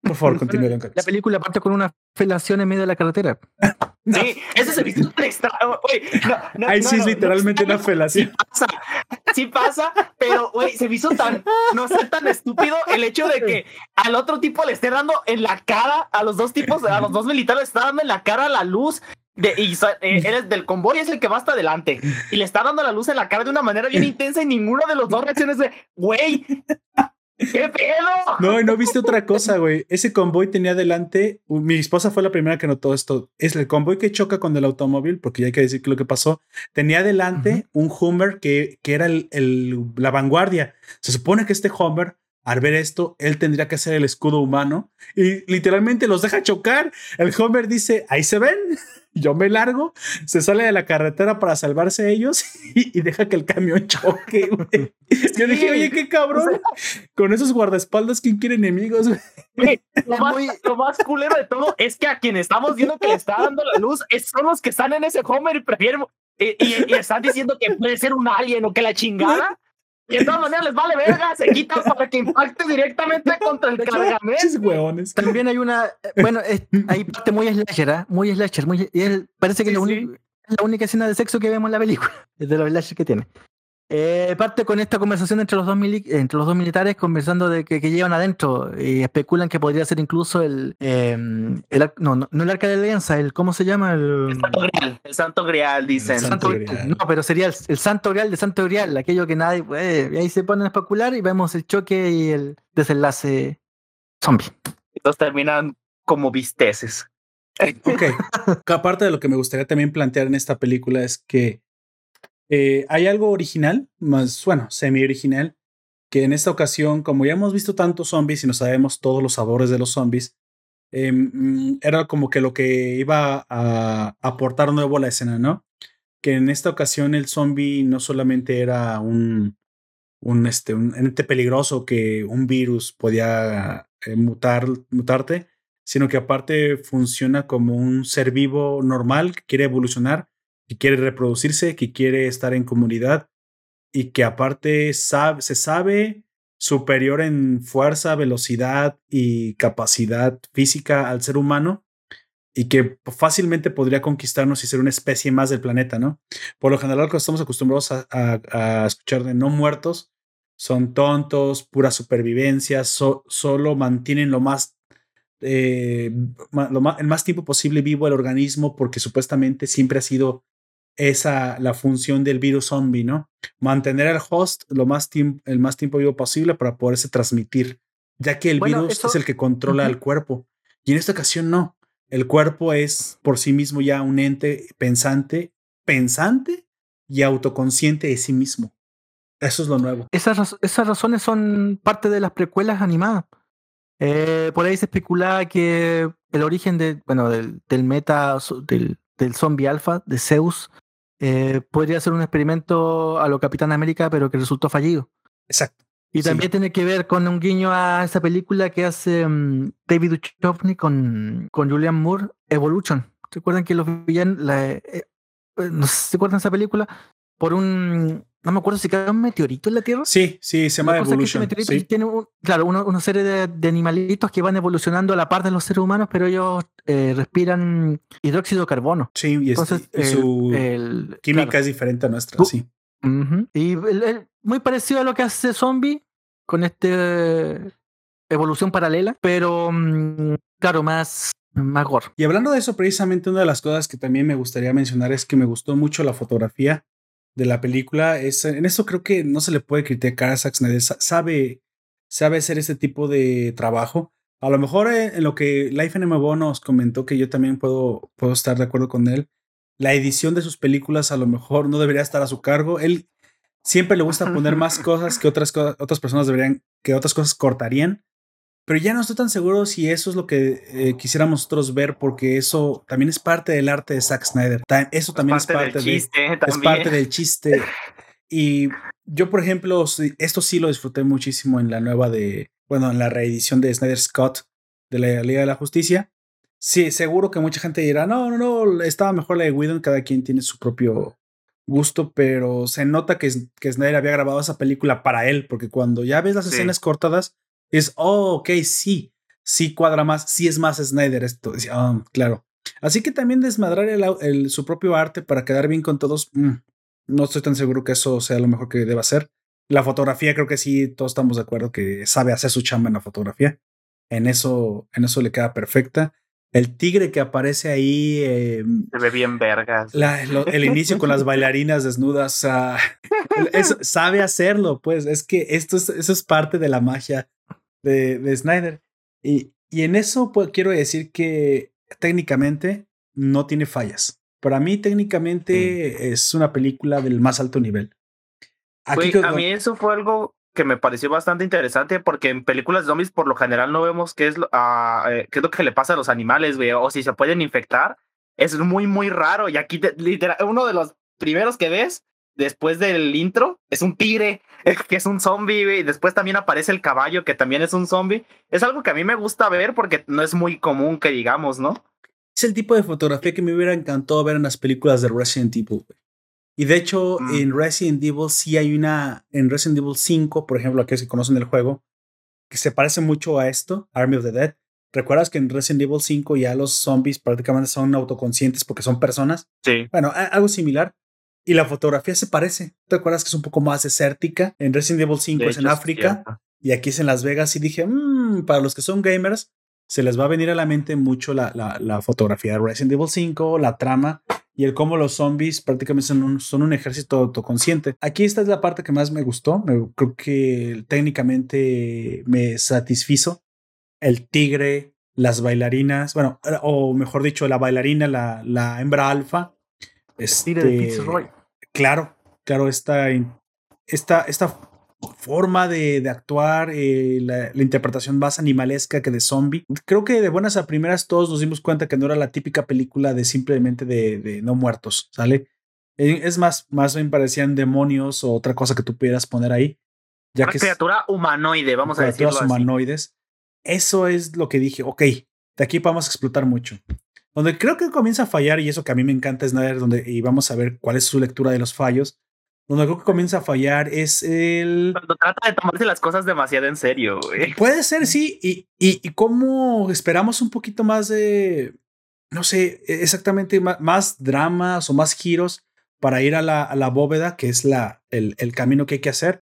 Por favor, continúe. La película parte con una felación en medio de la carretera. Sí, eso se visto extra. Ahí sí es literalmente una felación. Sí pasa, sí pasa, pero güey, se me hizo tan, no sé, tan estúpido el hecho de que al otro tipo le esté dando en la cara, a los dos tipos, a los dos militares le está dando en la cara la luz de, y eh, eres del convoy es el que va hasta adelante y le está dando la luz en la cara de una manera bien intensa y ninguno de los dos reacciones de, güey, ¿Qué pedo? No, y no viste otra cosa, güey. Ese convoy tenía adelante. Mi esposa fue la primera que notó esto. Es el convoy que choca con el automóvil, porque ya hay que decir que lo que pasó. Tenía adelante un Hummer que, que era el, la vanguardia. Se supone que este Hummer, al ver esto, él tendría que hacer el escudo humano y literalmente los deja chocar. El Hummer dice: Ahí se ven yo me largo, se sale de la carretera para salvarse ellos y, deja que el camión choque, güey. Yo dije, oye, qué cabrón. Con esos guardaespaldas, ¿quién quiere enemigos, güey? Lo más, lo más culero de todo es que a quien estamos viendo que le está dando la luz son los que están en ese Homer y prefieren y, y, están diciendo que puede ser un alien o que la chingada. Y de todas maneras les vale verga, se quitan para que impacte directamente contra el cargamento. También hay una, eh, bueno, hay parte muy slasher, ¿eh? muy slasher, muy, y él, parece que es la única escena de sexo que vemos en la película, es de los slasher que tiene. Eh, parte con esta conversación entre los dos, entre los dos militares, conversando de que, llevan adentro y especulan que podría ser incluso el, em, el no, no, el arca de alianza, el ¿cómo se llama? El, Santo Grial, el Santo Grial, dicen. No, pero sería el, Santo Grial de Santo Grial, aquello que nadie puede. Y ahí se ponen a especular y vemos el choque y el desenlace zombie. Entonces terminan como visteces. Ok. Aparte de lo que me gustaría también plantear en esta película es que eh, hay algo original, más bueno, semi-original, que en esta ocasión, como ya hemos visto tantos zombies y no sabemos todos los sabores de los zombies, em, mm, era como que lo que iba a aportar nuevo a la escena, ¿no? Que en esta ocasión el zombie no solamente era un, un, este, un ente peligroso que un virus podía eh, mutar, mutarte, sino que aparte funciona como un ser vivo normal que quiere evolucionar que quiere reproducirse, que quiere estar en comunidad y que aparte sabe, se sabe superior en fuerza, velocidad y capacidad física al ser humano y que fácilmente podría conquistarnos y ser una especie más del planeta, ¿no? Por lo general, que estamos acostumbrados a, escuchar de no muertos, son tontos, pura supervivencia, solo mantienen lo más eh, el más tiempo posible vivo el organismo porque supuestamente siempre ha sido esa la función del virus zombie, ¿no? Mantener al host lo más el más tiempo vivo posible para poderse transmitir, ya que el virus es el que controla el cuerpo. Y en esta ocasión no. El cuerpo es por sí mismo ya un ente pensante, pensante y autoconsciente de sí mismo. Eso es lo nuevo. Esas, esas razones son parte de las precuelas animadas. Eh, por ahí se especulaba que el origen de, bueno, del, del meta, del, del zombie alfa, de Zeus, eh, podría ser un experimento a lo Capitán América, pero que resultó fallido. Exacto. Y también tiene que ver con un guiño a esa película que hace um, David Duchovny con, con Julian Moore, Evolution. ¿Recuerdan que los villanos, eh, eh, no sé, ¿se acuerdan de esa película? Por un, no me acuerdo si cae un meteorito en la Tierra. Sí, sí, se llama Evolution. Sí. Tiene claro, una, serie de, de, animalitos que van evolucionando a la par de los seres humanos, pero ellos eh, respiran hidróxido de carbono. Sí, y, Entonces, y su el, química claro. es diferente a nuestra, sí. Uh -huh. Y el, muy parecido a lo que hace Zombie con este evolución paralela, pero um, claro, más más gore. Y hablando de eso, precisamente una de las cosas que también me gustaría mencionar es que me gustó mucho la fotografía de la película. Es, en eso creo que no se le puede criticar a Zack Snyder. Sabe, sabe hacer ese tipo de trabajo. A lo mejor en, en lo que Life NMO nos comentó, que yo también puedo, puedo estar de acuerdo con él, la edición de sus películas a lo mejor no debería estar a su cargo. Él siempre le gusta poner más cosas que otras, otras personas deberían, que otras cosas cortarían. Pero ya no estoy tan seguro si eso es lo que eh, quisiéramos nosotros ver, porque eso también es parte del arte de Zack Snyder. Eso también es parte, es parte, del, chiste, también. Es parte del chiste. Y yo, por ejemplo, esto sí lo disfruté muchísimo en la nueva de, bueno, en la reedición de Snyder Scott de la Liga de la Justicia. Sí, seguro que mucha gente dirá, no, no, no, estaba mejor la de Whedon, cada quien tiene su propio gusto, pero se nota que, que Snyder había grabado esa película para él, porque cuando ya ves las sí. escenas cortadas, es, oh, ok, sí, sí cuadra más, sí es más Snyder esto. Oh, claro. Así que también desmadrar el, el, su propio arte para quedar bien con todos, mmm, no estoy tan seguro que eso sea lo mejor que deba hacer. La fotografía, creo que sí, todos estamos de acuerdo que sabe hacer su chamba en la fotografía. En eso, en eso le queda perfecta. El tigre que aparece ahí. Eh, Se ve bien vergas. La, lo, el inicio con las bailarinas desnudas. Uh, eso, sabe hacerlo, pues. Es que esto es, eso es parte de la magia de, de Snyder. Y, y, en eso pues, quiero decir que técnicamente no tiene fallas. Para mí, técnicamente, mm. es una película del más alto nivel. Aquí, a mí eso fue algo que me pareció bastante interesante porque en películas de zombies por lo general no vemos qué es lo, uh, eh, qué es lo que le pasa a los animales, güey, o si se pueden infectar. Es muy, muy raro. Y aquí, te, literal, uno de los primeros que ves después del intro es un tigre, que es un zombie. Y después también aparece el caballo, que también es un zombie. Es algo que a mí me gusta ver porque no es muy común que digamos, ¿no? Es el tipo de fotografía que me hubiera encantado ver en las películas de Resident Evil. Y de hecho, mm. en Resident Evil sí hay una. En Resident Evil 5, por ejemplo, que se conoce en el juego, que se parece mucho a esto, Army of the Dead. ¿Recuerdas que en Resident Evil 5 ya los zombies prácticamente son autoconscientes porque son personas? Sí. Bueno, algo similar. Y la fotografía se parece. ¿Te acuerdas que es un poco más desértica? En Resident Evil 5 de es hecho, en África y aquí es en Las Vegas. Y dije, mmm, para los que son gamers, se les va a venir a la mente mucho la, la, la fotografía de Resident Evil 5, la trama y el cómo los zombies prácticamente son un, son un ejército autoconsciente. Aquí esta es la parte que más me gustó. Me, creo que técnicamente me satisfizo. El tigre, las bailarinas, bueno, o mejor dicho, la bailarina, la, la hembra alfa. Este, de claro, claro, esta, esta, esta forma de, de actuar, eh, la, la, interpretación más animalesca que de zombie. Creo que de buenas a primeras todos nos dimos cuenta que no era la típica película de simplemente de, de no muertos, ¿sale? Es más, más bien parecían demonios o otra cosa que tú pudieras poner ahí. Ya Una que criatura es, humanoide, vamos a decirlo así. humanoides. Eso es lo que dije, ok, de aquí vamos a explotar mucho. Donde creo que comienza a fallar, y eso que a mí me encanta es Snyder, donde y vamos a ver cuál es su lectura de los fallos, donde creo que comienza a fallar es el. Cuando trata de tomarse las cosas demasiado en serio, güey. Puede ser, sí. Y, y, y cómo esperamos un poquito más de. No sé, exactamente más, más dramas o más giros para ir a la, a la bóveda, que es la, el, el, camino que hay que hacer.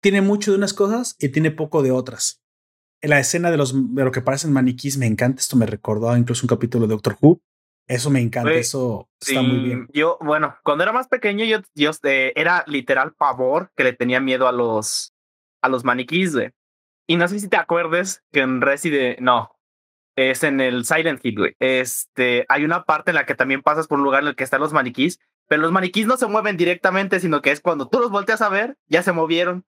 Tiene mucho de unas cosas y tiene poco de otras. En la escena de, los, de lo que parecen maniquís me encanta. Esto me recordó incluso un capítulo de Doctor Who, eso me encanta, Oye, eso está sí, muy bien. Yo, bueno, cuando era más pequeño, yo, yo eh, era literal pavor que le tenía miedo a los, a los maniquís, güey. Y no sé si te acuerdes que en Resident, no, es en el Silent Hill, güey. Este, hay una parte en la que también pasas por un lugar en el que están los maniquís, pero los maniquís no se mueven directamente, sino que es cuando tú los volteas a ver, ya se movieron.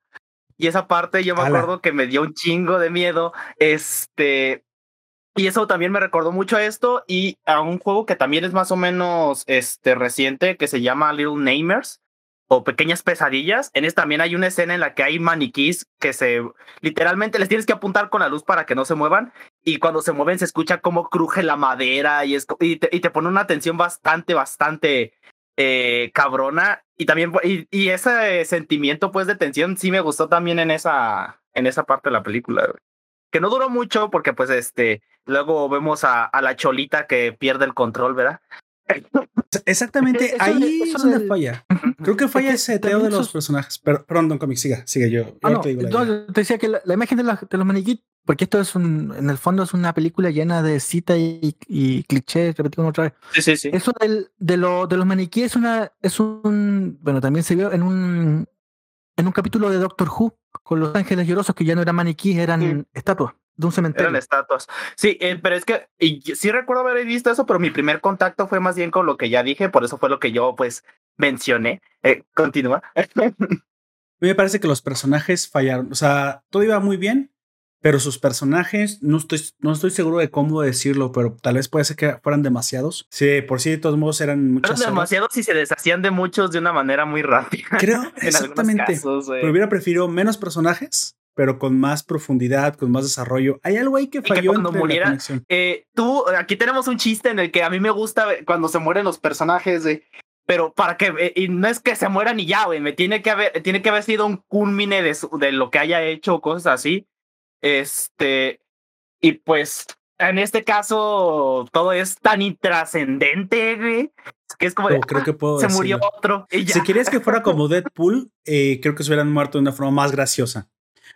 Y esa parte yo me acuerdo que me dio un chingo de miedo. Este, y eso también me recordó mucho a esto y a un juego que también es más o menos este, reciente, que se llama Little Namers o Pequeñas Pesadillas. En este también hay una escena en la que hay maniquís que se literalmente les tienes que apuntar con la luz para que no se muevan y cuando se mueven se escucha cómo cruje la madera y, es, y, te, y te pone una tensión bastante, bastante eh, cabrona y también y, y, ese sentimiento pues de tensión sí me gustó también en esa en esa parte de la película que no duró mucho porque pues este luego vemos a, a la cholita que pierde el control verdad Exactamente, ahí es donde falla. Creo que falla ese seteo de los personajes. Pero, perdón, Don Comic, siga, sigue yo. Ah, no, te, digo no, te, decía que la, la imagen de, la, de los maniquí, porque esto es un, en el fondo es una película llena de citas y, y clichés, repetimos otra vez. Sí, sí, sí. Eso del, de, lo, de los maniquíes es una, es un, bueno, también se vio en un, en un capítulo de Doctor Who, con los ángeles llorosos que ya no eran maniquíes, eran sí. estatuas de un cementerio. Eran estatuas. Sí, eh, pero es que y, sí recuerdo haber visto eso, pero mi primer contacto fue más bien con lo que ya dije, por eso fue lo que yo pues mencioné. Eh, continúa. A mí me parece que los personajes fallaron, o sea, todo iba muy bien, pero sus personajes, no estoy, no estoy seguro de cómo decirlo, pero tal vez puede ser que fueran demasiados. Sí, por sí, de todos modos eran muchos. Eran demasiados y se deshacían de muchos de una manera muy rápida. Creo, exactamente. Casos, pero hubiera preferido menos personajes pero con más profundidad, con más desarrollo. Hay algo ahí que falló y que cuando muriera, eh, tú, aquí tenemos un chiste en el que a mí me gusta cuando se mueren los personajes, güey. Pero para que, eh, y no es que se mueran y ya, güey, me tiene que haber, tiene que haber sido un culmine de, su, de lo que haya hecho, cosas así. Este, y pues, en este caso, todo es tan intrascendente, güey. Que es como oh, creo que puedo se murió otro. Y ya. Si querías que fuera como Deadpool, eh, creo que se hubieran muerto de una forma más graciosa.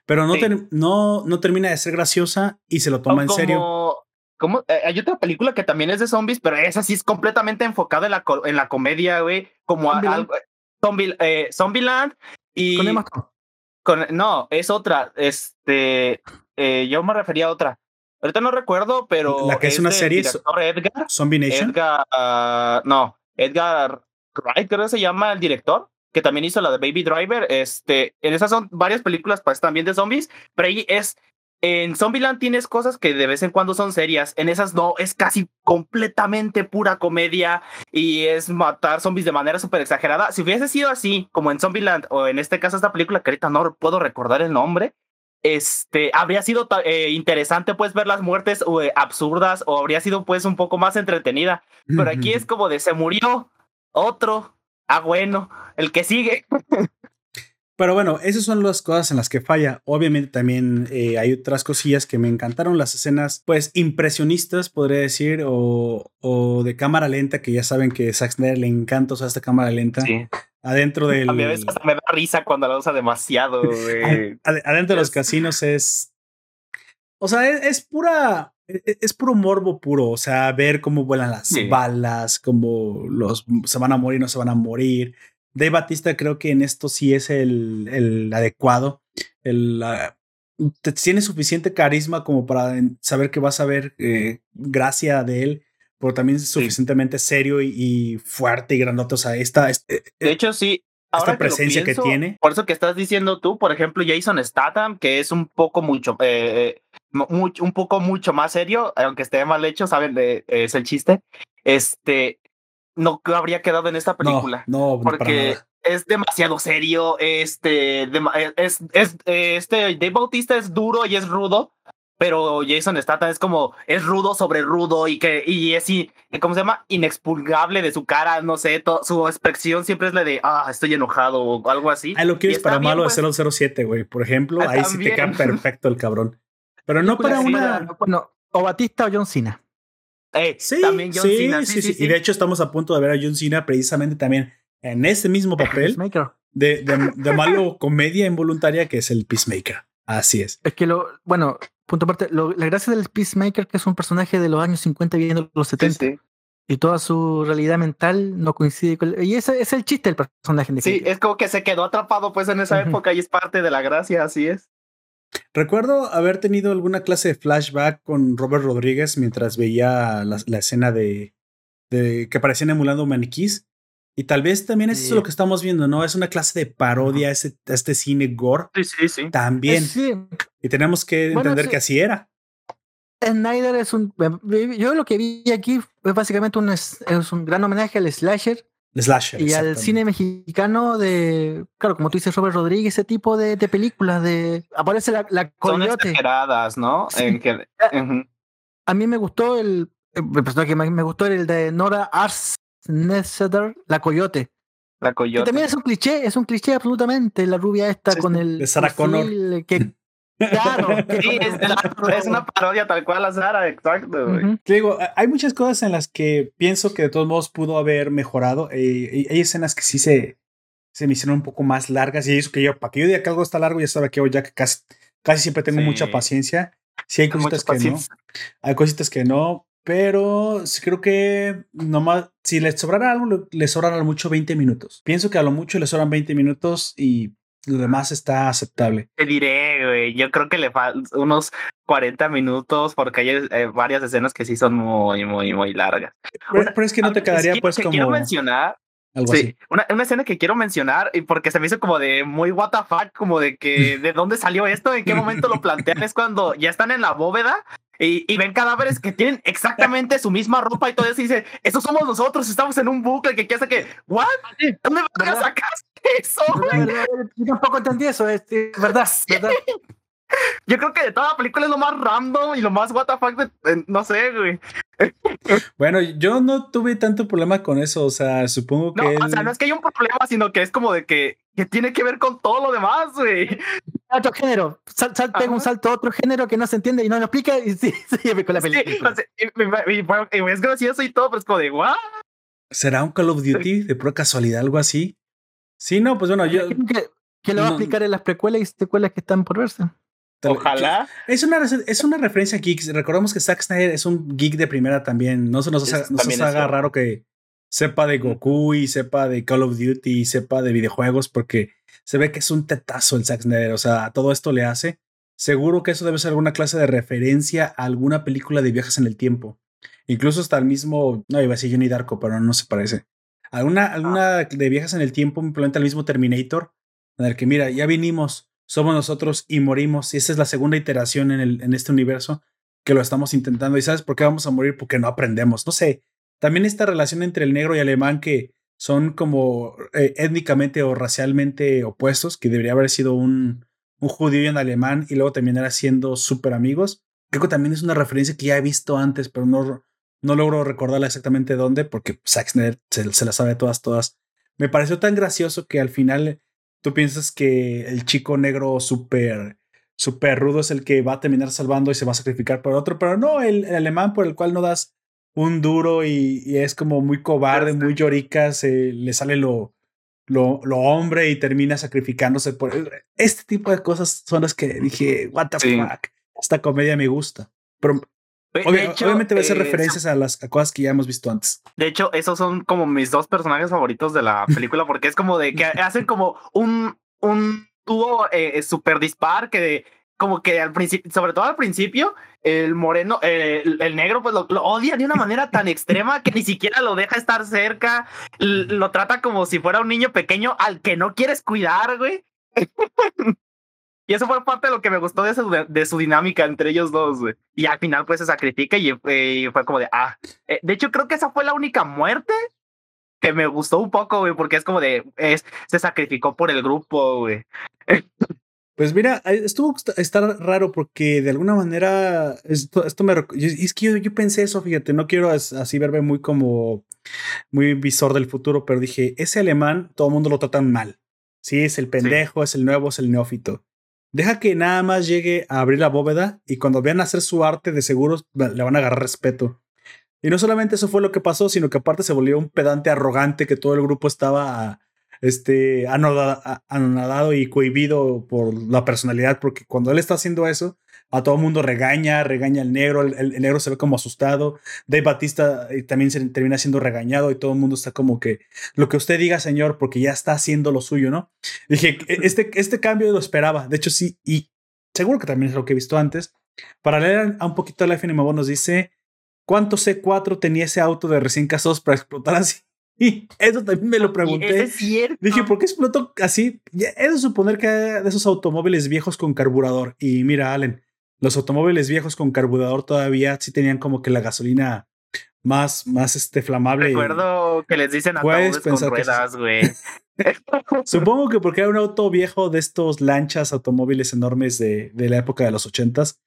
Pero no, sí. ter, no, no termina de ser graciosa y se lo toma en como, serio. Como, eh, hay otra película que también es de zombies, pero esa sí es completamente enfocada en la, en la comedia, güey. Como Zombieland. algo. Zombie, eh, Zombieland y. Con Emma Stone. Con, no, es otra. Este. Eh, yo me refería a otra. Ahorita no recuerdo, pero. La que es, una serie. Edgar. Zombie Nation. Edgar. Uh, no, Edgar Wright, creo que se llama el director que también hizo la de Baby Driver. Este, en esas son varias películas pues, también de zombies, pero ahí es. En Zombieland tienes cosas que de vez en cuando son serias. En esas no, es casi completamente pura comedia y es matar zombies de manera súper exagerada. Si hubiese sido así, como en Zombieland o en este caso esta película que ahorita no puedo recordar el nombre, este, habría sido eh, interesante pues ver las muertes eh, absurdas o habría sido pues un poco más entretenida. Pero aquí es como de se murió otro, Ah, bueno, el que sigue. Pero bueno, esas son las cosas en las que falla. Obviamente también eh, hay otras cosillas que me encantaron, las escenas pues impresionistas, podría decir, o, o de cámara lenta, que ya saben que Zack Snyder le encanta usar esta cámara lenta. Sí. Adentro del... A mí a veces me da risa cuando la usa demasiado. Güey. Adentro de los casinos es... O sea, es, es pura es puro morbo puro, o sea, ver cómo vuelan las sí. balas, cómo los se van a morir, no se van a morir. Dave Batista creo que en esto sí es el, el adecuado. El, uh, tiene suficiente carisma como para saber que vas a ver eh, gracia de él, pero también es suficientemente sí. serio y, y, fuerte y grandote. O sea, esta, este, de hecho, sí. Esta Ahora presencia que, pienso, que, tiene. Por eso que estás diciendo tú, por ejemplo, Jason Statham, que es un poco mucho, eh, mucho, un poco mucho más serio, aunque esté mal hecho, saben, de, es el chiste. Este no habría quedado en esta película. No, no porque es demasiado serio. Este, de, es, es, este Dave Bautista es duro y es rudo, pero Jason Statham es como es rudo sobre rudo y que y es y cómo se llama inexpulgable de su cara, no sé, to, su expresión siempre es la de ah estoy enojado o algo así. Ah, lo quieres para bien, malo pues, de 007, güey, por ejemplo, ahí también. sí te queda perfecto el cabrón. Pero no para una. Bueno, o Batista o John Cena. Eh, sí, también John sí, Cena. Sí, sí, sí, Y de hecho, estamos a punto de ver a John Cena precisamente también en ese mismo papel de, de, de, malo comedia involuntaria que es el Peacemaker. Así es. Es que lo, bueno, punto aparte, lo, la gracia del Peacemaker que es un personaje de los años 50 viviendo los 70. Y toda su realidad mental no coincide con. Y ese es el chiste del personaje. sí, es como que se quedó atrapado pues en esa uh -huh. época y es parte de la gracia, así es. Recuerdo haber tenido alguna clase de flashback con Robert Rodríguez mientras veía la, la escena de, de, que parecían emulando maniquís. Y tal vez también eso es lo que estamos viendo, ¿no? Es una clase de parodia a, ese, este cine gore. Sí, sí, sí. También. Sí. Y tenemos que Bueno, entender sí. que así era. Snyder es un. Yo lo que vi aquí es básicamente un, es es un gran homenaje al slasher Slasher. y al cine mexicano de. Claro, como tú dices, Robert Rodríguez, ese tipo de, de películas de. Aparece la, la Son coyote. exageradas, ¿no? Sí. En que-. A mí me gustó el. El personaje que más me gustó era el de Nora Arsnester, la coyote. La Que coyote. también es un cliché, es un cliché absolutamente. La rubia esta Sí, con el. de Sarah fusil Que, claro. Sí, es, el- la- es una parodia tal cual a Sara, exacto. güey. Te digo, hay muchas cosas en las que pienso que de todos modos pudo haber mejorado. Eh, hay escenas que sí se, se me hicieron un poco más largas. Y eso que yo, para que yo diga que algo está largo, ya sabe que yo ya que casi, casi siempre tengo Sí. mucha paciencia. Sí hay cositas que no. Hay cositas que no. Pero sí creo que nomás, si les sobrara algo, le- les lo mucho 20 minutos. Pienso que a lo mucho les sobran 20 minutos y lo demás está aceptable. Te diré, güey. Yo creo que le faltan unos 40 minutos porque hay eh, varias escenas que sí son muy, muy, muy largas. Pero, es que no te quedaría que- pues que como Quiero mencionar algo Sí, así. una, una escena que quiero mencionar y porque se me hizo como de muy what the fuck, como de que de dónde salió esto, en qué momento lo plantean, es cuando ya están en la bóveda y, y ven cadáveres que tienen exactamente su misma ropa y todo eso y dice, eso somos nosotros, estamos en un bucle que qué hace que, what? ¿Dónde vas a sacar eso? Yo tampoco entendí eso, es es verdad, verdad. Yo creo que de toda la película es lo más random y lo más what the fuck, de- no sé, güey. Bueno, yo no tuve tanto problema con eso. O sea, supongo que No, él- o sea, no es que haya un problema, sino que es como de que, que tiene que ver con todo lo demás, güey. Otro género, sal, sal- pega un salto a otro género que no se entiende y no lo explica y sí, se lleve con la Sí, película. o sea, y- y- y- bueno, y es gracioso y todo, pero es como de, ¿what? ¿Será un Call of Duty de pura casualidad, algo así? Sí, no, pues bueno, yo. Que, que lo va a explicar en las precuelas y secuelas que están por verse. Ojalá. Es una, es una referencia geek. Recordemos que Zack Snyder es un geek de primera también. No se nos, haga- nos raro que sepa de Goku y sepa de Call of Duty y sepa de videojuegos porque se ve que es un tetazo el Zack Snyder. O sea, todo esto le hace. Seguro que eso debe ser alguna clase de referencia a alguna película de viajes en el tiempo. Incluso hasta el mismo, no iba a decir Johnny Darko, pero no se parece. Alguna, alguna de viajes en el tiempo, implementa el mismo Terminator, en el que mira, ya vinimos, somos nosotros y morimos. Y esta es la segunda iteración en, el, en este universo que lo estamos intentando. ¿Y sabes por qué vamos a morir? Porque no aprendemos. No sé. También esta relación entre el negro y alemán que son como eh, étnicamente o racialmente opuestos, que debería haber sido un, un judío y un alemán y luego terminar siendo súper amigos. Creo que también es una referencia que ya he visto antes, pero no, no logro recordarla exactamente dónde, porque Zack Snyder se, se la sabe todas, todas. Me pareció tan gracioso que al final tú piensas que el chico negro súper súper rudo es el que va a terminar salvando y se va a sacrificar por otro, pero no, el, el alemán por el cual no das un duro y, y es como muy cobarde, muy llorica, se le sale lo, lo, lo hombre y termina sacrificándose por este tipo de cosas son las que dije, what the Sí. fuck, esta comedia me gusta. Pero Hecho, obviamente va a ser eh, referencias a las a cosas que ya hemos visto antes. De hecho, esos son como mis dos personajes favoritos de la película, porque es como de que hacen como un, un dúo eh, super dispar que como que al principio, sobre todo al principio, el moreno, eh, el, el negro, pues lo, lo odia de una manera tan extrema que ni siquiera lo deja estar cerca, lo trata como si fuera un niño pequeño al que no quieres cuidar, güey. Y eso fue parte de lo que me gustó de su, de su dinámica entre ellos dos, güey. Y al final, pues se sacrifica y, eh, fue como de, ah, eh, de hecho, creo que esa fue la única muerte que me gustó un poco, güey, porque es como de, es, se sacrificó por el grupo, güey. Pues mira, eh, estuvo está raro porque de alguna manera esto, esto me es que yo, yo pensé eso, fíjate, no quiero as- así verme muy como muy visor del futuro, pero dije, ese alemán todo el mundo lo tratan mal. Sí, es el pendejo, es el nuevo, es el neófito. Deja que nada más llegue a abrir la bóveda y cuando vean hacer su arte de seguro le van a agarrar respeto. Y no solamente eso fue lo que pasó, sino que aparte se volvió un pedante arrogante que todo el grupo estaba este, anoda- a- anonadado y cohibido por la personalidad, porque cuando él está haciendo eso, a todo mundo regaña, regaña al negro, el, el- el negro se ve como asustado, Dave Batista eh, también se termina siendo regañado y todo el mundo está como que lo que usted diga, señor, porque ya está haciendo lo suyo, ¿no? Dije, "E- este, este cambio lo esperaba, de hecho sí, y seguro que también es lo que he visto antes. Para leer a un poquito la FNMO nos dice cuánto C4 tenía ese auto de recién casados para explotar así. Y eso también me lo pregunté. Es cierto. Dije, ¿por qué explotó así? Es de suponer que de esos automóviles viejos con carburador. Y mira, Allen, los automóviles viejos con carburador todavía sí tenían como que la gasolina más, más este, flamable. Recuerdo que les dicen a todos con ruedas, güey. Supongo que porque era un auto viejo de estos lanchas, automóviles enormes de, de la época de los ochentas.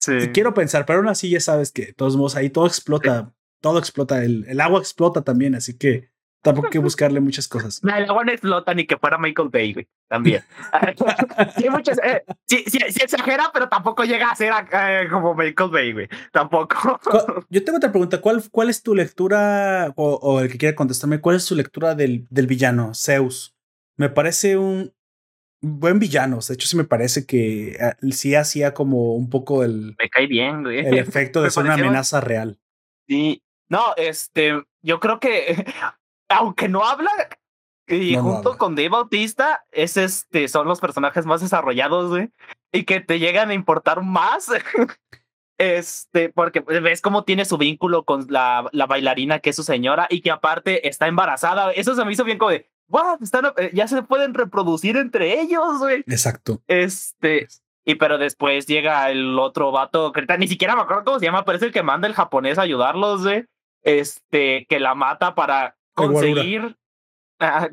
Sí. Quiero pensar, pero aún así ya sabes que de todos modos ahí todo explota, todo explota, el, el agua explota también, así que Tampoco hay que buscarle muchas cosas. No, el agua no explota ni que fuera Michael Bay, güey. También. sí, muchas, eh, sí, sí, sí, exagera, pero tampoco llega a ser eh, como Michael Bay, güey. Tampoco. Yo tengo otra pregunta. ¿Cuál, cuál es tu lectura, o, o, el que quiera contestarme, cuál es su lectura del, del villano, Zeus? Me parece un buen villano. De hecho, sí me parece que eh, sí hacía como un poco el. Me cae bien, güey. El efecto de ser una amenaza real. Sí. No, este, yo creo que aunque no habla, y junto con Dave Bautista, es este, son los personajes más desarrollados, güey, y que te llegan a importar más. este, porque ves cómo tiene su vínculo con la, la bailarina que es su señora y que aparte está embarazada. Eso se me hizo bien como de, wow, están, eh, ya se pueden reproducir entre ellos, güey. Exacto. Este, y pero después llega el otro vato, que ni siquiera me acuerdo cómo se llama, pero es el que manda el japonés a ayudarlos, güey. Este, que la mata para conseguir,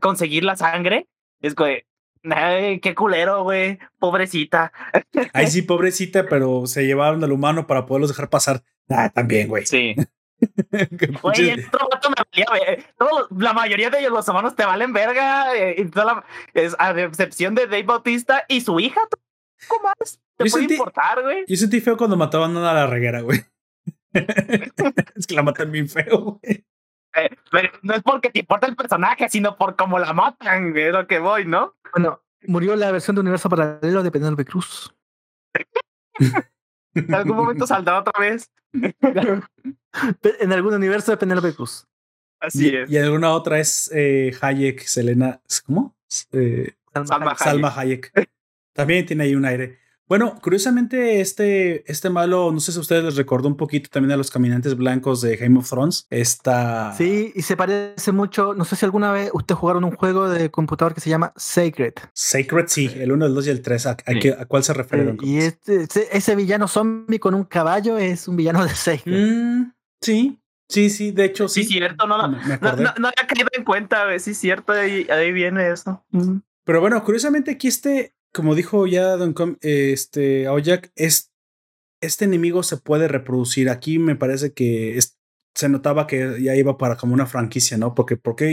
conseguir la sangre. Es que, ay, qué culero, güey. Pobrecita. Ay, sí, pobrecita, pero se llevaron al humano para poderlos dejar pasar. Ah, también, güey. Sí. Güey, la mayoría de ellos, los humanos, te valen verga. Eh, y toda la, es, a excepción de Dave Bautista y su hija. ¿Cómo más? ¿Te yo puede sentí, importar, güey? Yo sentí feo cuando mataban a la reguera, güey. es que la matan bien feo, güey. Eh, pero no es porque te importa el personaje, sino por cómo la matan, es lo que voy, ¿no? Bueno, murió la versión de Universo Paralelo de Penélope Cruz. en algún momento saldrá otra vez. en algún universo de Penélope Cruz. Así y, es. Y en alguna otra es eh, Hayek, Selena, ¿cómo? Eh, Salma, Hayek. Salma Hayek. También tiene ahí un aire. Bueno, curiosamente, este, este malo, no sé si a ustedes les recordó un poquito también a los caminantes blancos de Game of Thrones. Esta. Sí, y se parece mucho. No sé si alguna vez ustedes jugaron un juego de computador que se llama Sacred. Sacred, sí, el 1, el 2 y el 3. ¿A, a, sí. a cuál se refieren? y este, ese, villano zombie con un caballo es un villano de Sacred. Mm, sí. Sí, sí, de hecho, sí. Sí, cierto, no, no, no, no, no había caído en cuenta, sí, cierto, ahí, ahí viene eso. Pero bueno, curiosamente aquí este, como dijo ya Don Com, este Aoyak, es, este enemigo se puede reproducir. Aquí me parece que es, se notaba que ya iba para como una franquicia, ¿no? Porque, porque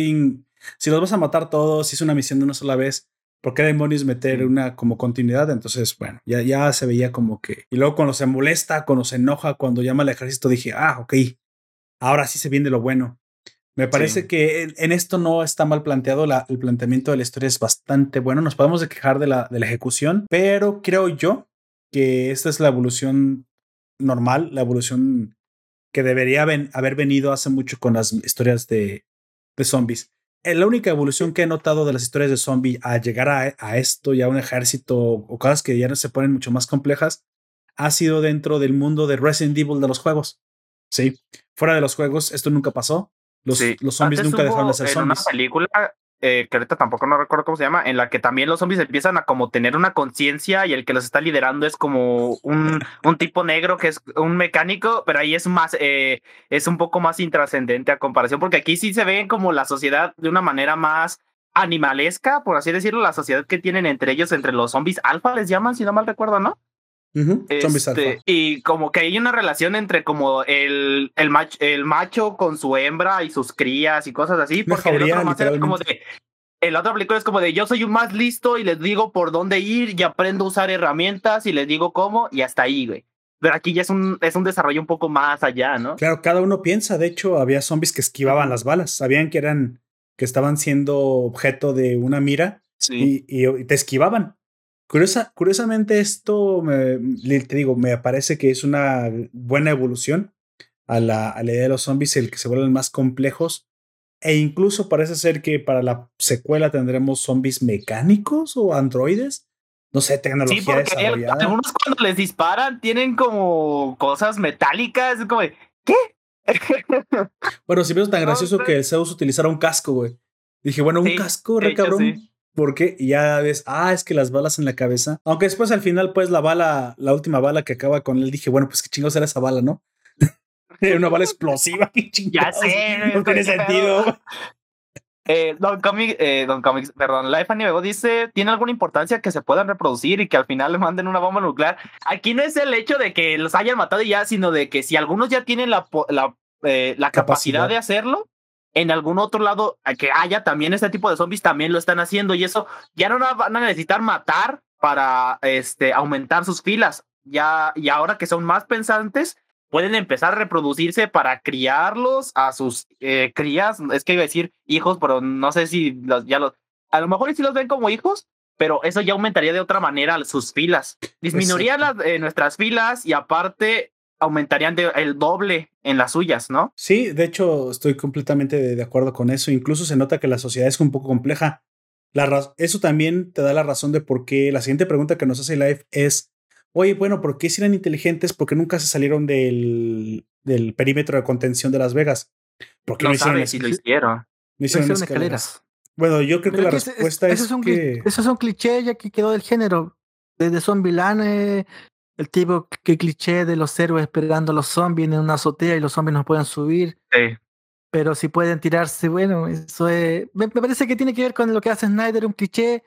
si los vas a matar todos, si es una misión de una sola vez, ¿por qué demonios meter una como continuidad? Entonces, bueno, ya, ya se veía como que. Y luego cuando se molesta, cuando se enoja, cuando llama al ejército, dije, ah, ok, ahora sí se viene lo bueno. Me parece sí. que en, en, esto no está mal planteado, la, el planteamiento de la historia es bastante bueno, nos podemos quejar de la, de la ejecución, pero creo yo que esta es la evolución normal, la evolución que debería ven, haber venido hace mucho con las historias de, de zombies. Eh, la única evolución que he notado de las historias de zombies a llegar a, a esto y a un ejército o cosas que ya no se ponen mucho más complejas ha sido dentro del mundo de Resident Evil de los juegos. Sí, fuera de los juegos esto nunca pasó. Los, sí. los zombies Antes nunca dejaron de ser en una película eh, que ahorita tampoco no recuerdo cómo se llama, en la que también los zombies empiezan a como tener una conciencia y el que los está liderando es como un, un tipo negro que es un mecánico, pero ahí es más, eh, es un poco más intrascendente a comparación, porque aquí sí se ven como la sociedad de una manera más animalesca, por así decirlo, la sociedad que tienen entre ellos, entre los zombies alfa les llaman, si no mal recuerdo, ¿no? Uh -huh. este, y como que hay una relación entre como el, el, macho, el macho con su hembra y sus crías y cosas así. Porque el otro como de. El otro película es como de yo soy un más listo y les digo por dónde ir y aprendo a usar herramientas y les digo cómo y hasta ahí, güey. Pero aquí ya es un, es un desarrollo un poco más allá, ¿no? Claro, cada uno piensa. De hecho, había zombies que esquivaban las balas. Sabían que eran, que estaban siendo objeto de una mira sí. y, y, te esquivaban. Curiosa, curiosamente, esto me, te digo, me parece que es una buena evolución a la, a la idea de los zombies, el que se vuelven más complejos. E incluso parece ser que para la secuela tendremos zombies mecánicos o androides. no sé, tecnología Sí, porque hay desarrollada. algunos cuando les disparan tienen como cosas metálicas, es como, de, ¿qué? Bueno, si me tan gracioso que Zeus utilizara un casco, güey. Dije, bueno, un Sí, casco, re cabrón. sí. ¿Por qué? Y ya ves, ah, es que las balas en la cabeza. Aunque después al final, pues la bala, la última bala que acaba con él, dije, bueno, pues qué chingados era esa bala, ¿no? Era una bala explosiva, qué Ya chingados. sé, No tiene sentido. Eh, Don Comic, eh, Don Comics, perdón, Life Anime dice, ¿tiene alguna importancia que se puedan reproducir y que al final le manden una bomba nuclear? Aquí no es el hecho de que los hayan matado y ya, sino de que si algunos ya tienen la, la, eh, la capacidad. Capacidad. de hacerlo, en algún otro lado que haya también este tipo de zombies también lo están haciendo y eso ya no van a necesitar matar para este, aumentar sus filas. Ya, y ahora que son más pensantes, pueden empezar a reproducirse para criarlos a sus eh, crías. Es que iba a decir hijos, pero no sé si los, ya los. A lo mejor sí los ven como hijos, pero eso ya aumentaría de otra manera sus filas. Disminuiría las, eh, nuestras filas y aparte aumentarían de- el doble en las suyas, ¿no? Sí, de hecho, estoy completamente de, de acuerdo con eso. Incluso se nota que la sociedad es un poco compleja. La eso también te da la razón de por qué la siguiente pregunta que nos hace Life es, oye, bueno, ¿por qué si eran inteligentes? ¿Por qué nunca se salieron del, del perímetro de contención de Las Vegas? ¿Por qué no, No hicieron, si lo hicieron. no No hicieron hicieron escaleras? escaleras. Bueno, yo creo que Pero la respuesta es, un cli- que... Eso es un cliché ya que quedó del género. Desde Zombieland, eh, el tipo que cliché de los héroes esperando a los zombies en una azotea y los zombies no pueden subir. Sí. Pero si pueden tirarse, bueno, eso es. Me, me parece que tiene que ver con lo que hace Snyder, un cliché,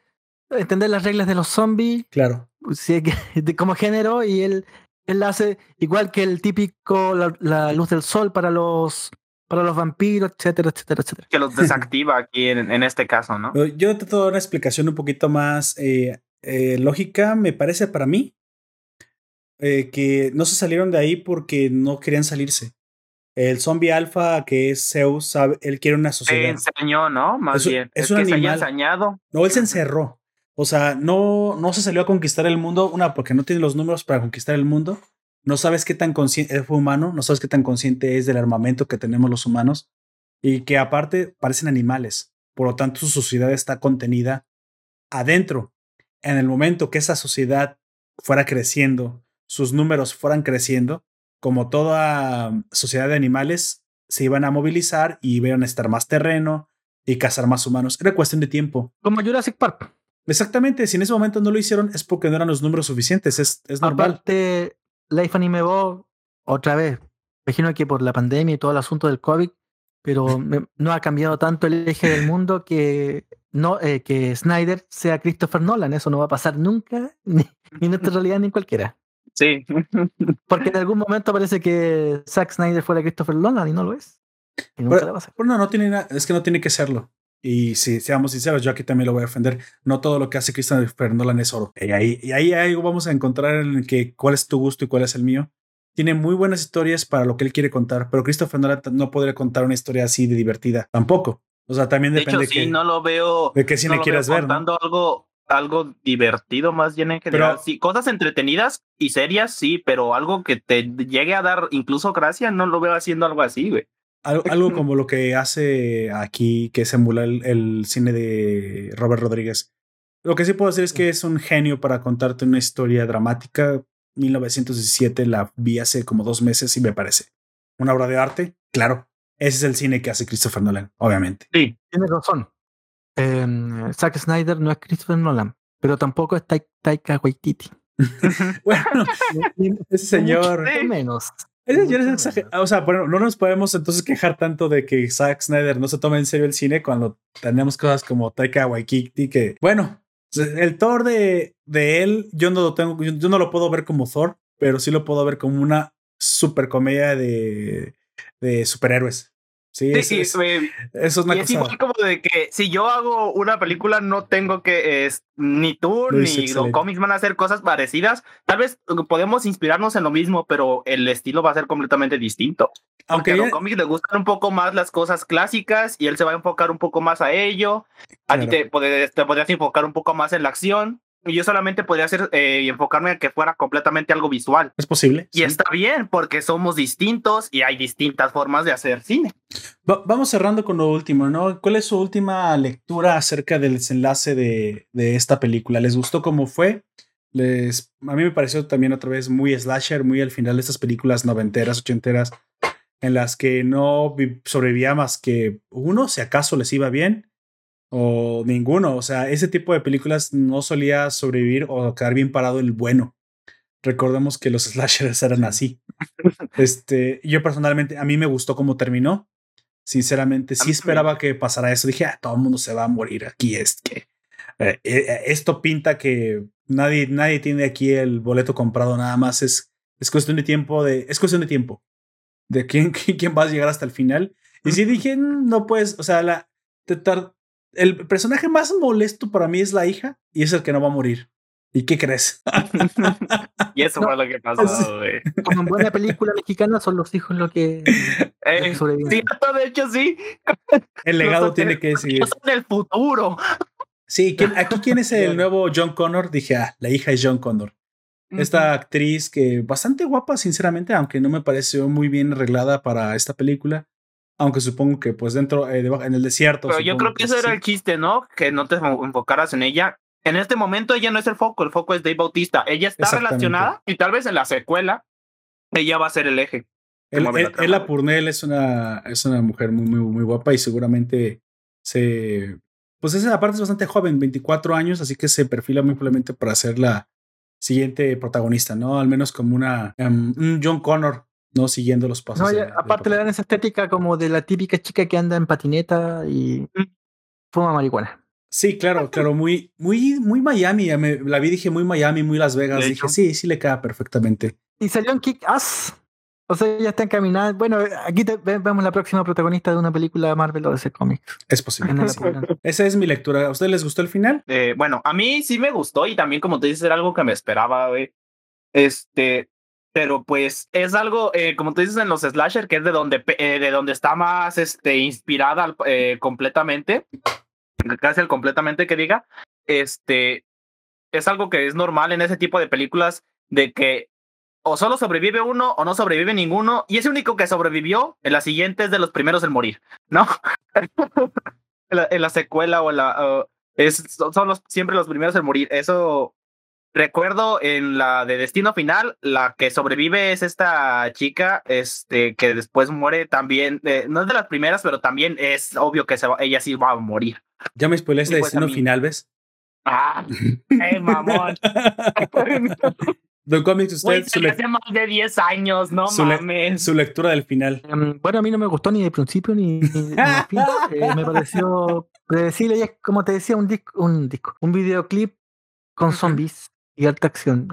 entender las reglas de los zombies, Claro. sí, que- de, como género, y él, él hace igual que el típico la, la luz del sol para los para los vampiros, etcétera, etcétera, etcétera. Que los desactiva aquí en, en este caso, ¿no? Yo trato de dar una explicación un poquito más eh, eh, lógica, me parece para mí, eh, que no se salieron de ahí porque no querían salirse. El zombie alfa, que es Zeus, sabe, él quiere una Se sociedad. ensañó, ¿no? Más Es bien. es Es, un que se haya animal. No, él se encerró. O sea, no, no se salió a conquistar el mundo. Una, porque no tiene los números para conquistar el mundo. No sabes qué tan consciente fue humano. No sabes qué tan consciente es del armamento que tenemos los humanos. Y que aparte parecen animales. Por lo tanto, su sociedad está contenida adentro. En el momento que esa sociedad fuera creciendo, sus números fueran creciendo, como toda sociedad de animales, se iban a movilizar y iban a estar más terreno y cazar más humanos. Era cuestión de tiempo. Como Jurassic Park. Exactamente, si en ese momento no lo hicieron es porque no eran los números suficientes, es, es normal. Aparte, Life Anime Bo, otra vez, imagino que por la pandemia y todo el asunto del COVID, pero no ha cambiado tanto el eje del mundo que no eh, que Snyder sea Christopher Nolan. Eso no va a pasar nunca, ni, ni en esta realidad ni en cualquiera. Sí. Porque en algún momento parece que Zack Snyder fuera Christopher Nolan y no lo es. Y nunca Pero- le va a pasar. Bueno, no tiene nada, es que no tiene que serlo. Y si seamos sinceros, yo aquí también lo voy a defender. No todo lo que hace Christopher Nolan es oro. Y ahí, y ahí algo vamos a encontrar en el que cuál es tu gusto y cuál es el mío. Tiene muy buenas historias para lo que él quiere contar, pero Christopher Nolan no podría contar una historia así de divertida tampoco. O sea, también De depende hecho, sí, que- no lo veo. de qué cine no lo quieras veo ver. ¿no? contando algo, algo divertido más bien en general. Pero- sí, cosas entretenidas y serias, sí, pero algo que te llegue a dar incluso gracia, no lo veo haciendo algo así, güey. Algo, algo como lo que hace aquí, que es emular el, el cine de Robert Rodríguez. Lo que sí puedo decir es que es un genio para contarte una historia dramática. 1917 la vi hace como dos meses y me parece una obra de arte. Claro, ese es el cine que hace Christopher Nolan, obviamente. Sí. Tienes razón. Em, Zack Snyder no es Christopher Nolan, pero tampoco es Tai- Taika Waititi. Bueno, ese señor. Mucho menos. Ese señor es. O sea, bueno, no nos podemos entonces quejar tanto de que Zack Snyder no se toma en serio el cine cuando tenemos cosas como Taika Waititi que, bueno, el Thor de, de él, yo no lo tengo, yo, yo no lo puedo ver como Thor, pero sí lo puedo ver como una super comedia de, de superhéroes. Sí, es- Sí, es- eso es una Y es cosa. igual como de que si yo hago una película, no tengo que, es, ni tú ni los cómics van a hacer cosas parecidas. Tal vez eh, podemos inspirarnos en lo mismo, pero el estilo va a ser completamente distinto. Aunque a los cómics les gustan un poco más las cosas clásicas y él se va a enfocar un poco más a ello. A ti Claro. te, te podrías enfocar un poco más en la acción. Yo solamente podría hacer eh, enfocarme en que fuera completamente algo visual. Es posible. Y está bien, porque somos distintos y hay distintas formas de hacer cine. vamos cerrando con lo último, ¿no? ¿Cuál es su última lectura acerca del desenlace de, de esta película? ¿Les gustó cómo fue? Les, a mí me pareció también otra vez muy slasher, muy al final de estas películas noventeras, ochenteras, en las que no sobrevivía más que uno, si acaso les iba bien, o ninguno. O sea, ese tipo de películas no solía sobrevivir o quedar bien parado el bueno. Recordemos que los slashers eran así. Este, yo personalmente, a mí me gustó cómo terminó. Sinceramente, sí esperaba que pasara eso. Dije, ah, todo el mundo se va a morir aquí. Es que eh, eh, esto pinta que nadie, nadie tiene aquí el boleto comprado. Nada más es, es cuestión de tiempo. De, es cuestión de tiempo de quién, quién va a llegar hasta el final. Y sí dije, mm, no puedes, o sea, la, el personaje más molesto para mí es la hija y es el que no va a morir. ¿Y qué crees? y eso fue lo que pasó, güey. Como en buena película mexicana son los hijos lo que, eh, Sí, de hecho sí. El legado tiene que seguir. Son el futuro. Sí, aquí quién es el nuevo John Connor? Dije, ah, la hija es John Connor. Esta actriz que bastante guapa, sinceramente, aunque no me pareció muy bien arreglada para esta película. Aunque supongo que pues dentro, eh, en el desierto. Pero yo creo que, ese era el chiste, ¿no? Que no te enfocaras en ella. En este momento ella no es el foco, el foco es Dave Bautista. Ella está relacionada y tal vez en la secuela ella va a ser el eje. Ella Purnell es una, es una mujer muy, muy, muy guapa y seguramente se... Pues esa parte es bastante joven, 24 años, así que se perfila muy probablemente para ser la siguiente protagonista, ¿no? Al menos como una um, un John Connor no siguiendo los pasos. No, aparte le dan esa estética como de la típica chica que anda en patineta y mm. fuma marihuana. Sí, claro, claro, muy, muy, muy Miami. la vi, dije muy Miami, muy Las Vegas. dije, sí, sí le queda perfectamente. Y salió en Kick Ass. O sea, ya está encaminada. Bueno, aquí vemos la próxima protagonista de una película de Marvel o de ese cómic. Es posible. Esa es mi lectura. ¿A ustedes les gustó el final? Eh, bueno, a mí sí me gustó y también, como te dices, era algo que me esperaba, güey. Este, pero pues es algo, eh, como tú dices en los slasher, que es de donde, eh, de donde está más este, inspirada eh, completamente, casi el completamente que diga, este, es algo que es normal en ese tipo de películas de que o solo sobrevive uno o no sobrevive ninguno, y ese único que sobrevivió, en la siguiente es de los primeros en morir, ¿no? en, la, secuela o en la... es, son los, siempre los primeros en morir. Eso Recuerdo en la de Destino Final, la que sobrevive es esta chica, este, que después muere también, eh, no es de las primeras, pero también es obvio que se ella sí va a morir. Ya me spoilé de pues Destino Final, ¿ves? Ah, eh, mamón. Don Comics, usted. su hace más de 10 años, no su mames. su lectura del final. Em, bueno, a mí no me gustó ni de principio ni, de fin. Eh, me pareció predecible. como te decía, un disco, un disco, un videoclip con zombies y alta acción.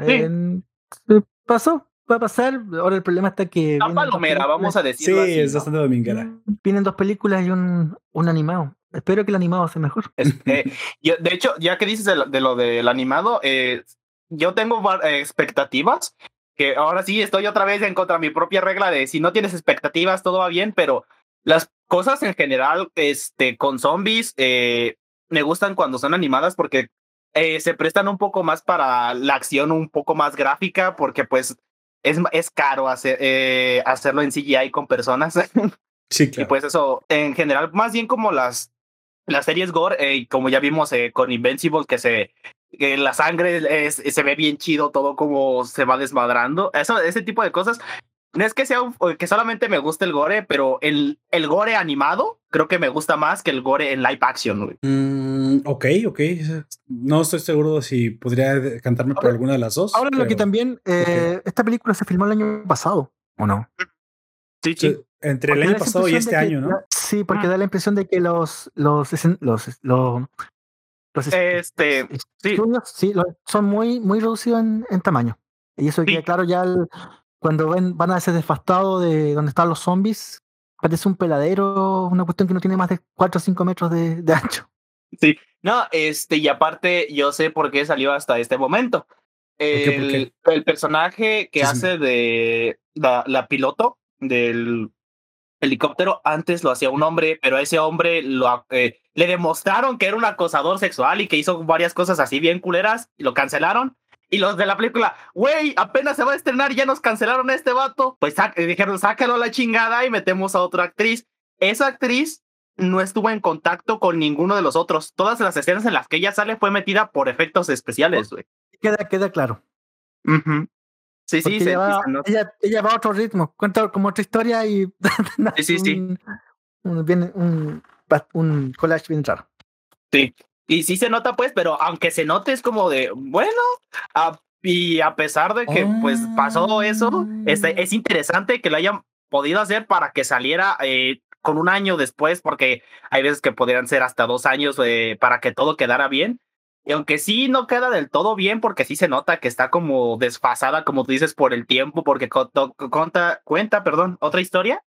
pasó, va a pasar. Ahora el problema está que. La palomera, vamos a decirlo. Sí, es bastante dominguera. Mm, vienen dos películas y un, un animado. Espero que el animado sea mejor. Este, de hecho, ya que dices de lo, del animado, eh, yo tengo eh, expectativas. Que ahora sí estoy otra vez en contra de mi propia regla de si no tienes expectativas, todo va bien, pero las cosas en general este, con zombies eh, me gustan cuando son animadas porque eh, se prestan un poco más para la acción un poco más gráfica porque pues es, es caro hacer, eh, hacerlo en CGI con personas. Sí, claro. Y pues eso, en general, más bien como las, las series gore, eh, como ya vimos con Invincible, que se que la sangre es, se ve bien chido, todo como se va desmadrando. Eso, ese tipo de cosas no es que sea que solamente me guste el gore, pero el, el gore animado creo que me gusta más que el gore en live action. Mm, ok, ok. No estoy seguro si podría cantarme por alguna de las dos. Ahora lo que también, eh, esta película se filmó el año pasado, ¿o no? Sí, sí. Entre el año pasado y este año, ¿no? Sí, porque da la impresión de que los los los, los, este, sí. sí, son muy muy reducidos en, en tamaño. Y eso queda claro ya el, cuando ven, van a ese desfastado de donde están los zombies, parece un peladero, una cuestión que no tiene más de 4 o 5 metros de, ancho. Sí, no, este, y aparte yo sé por qué salió hasta este momento. El, el personaje que hace de la, la, piloto del, helicóptero antes lo hacía un hombre, pero ese hombre lo, eh, le demostraron que era un acosador sexual y que hizo varias cosas así bien culeras y lo cancelaron. Y los de la película, güey, apenas se va a estrenar y ya nos cancelaron a este vato. Pues dijeron, sácalo a la chingada y metemos a otra actriz. Esa actriz no estuvo en contacto con ninguno de los otros. Todas las escenas en las que ella sale fue metida por efectos especiales, güey. Queda, queda claro. Sí, sí, ella, va, ella, va a otro ritmo, cuenta como otra historia y sí, sí, sí. Un, un, un, collage bien raro. Sí, y sí se nota pues, pero aunque se note es como de, bueno, y a pesar de que pues pasó eso, es, es ah. interesante que lo hayan podido hacer para que saliera eh, con un año después, porque hay veces que podrían ser hasta dos años eh, para que todo quedara bien. Y aunque sí no queda del todo bien, porque sí se nota que está como desfasada, como tú dices, por el tiempo, porque cuenta, cuenta, perdón, otra historia.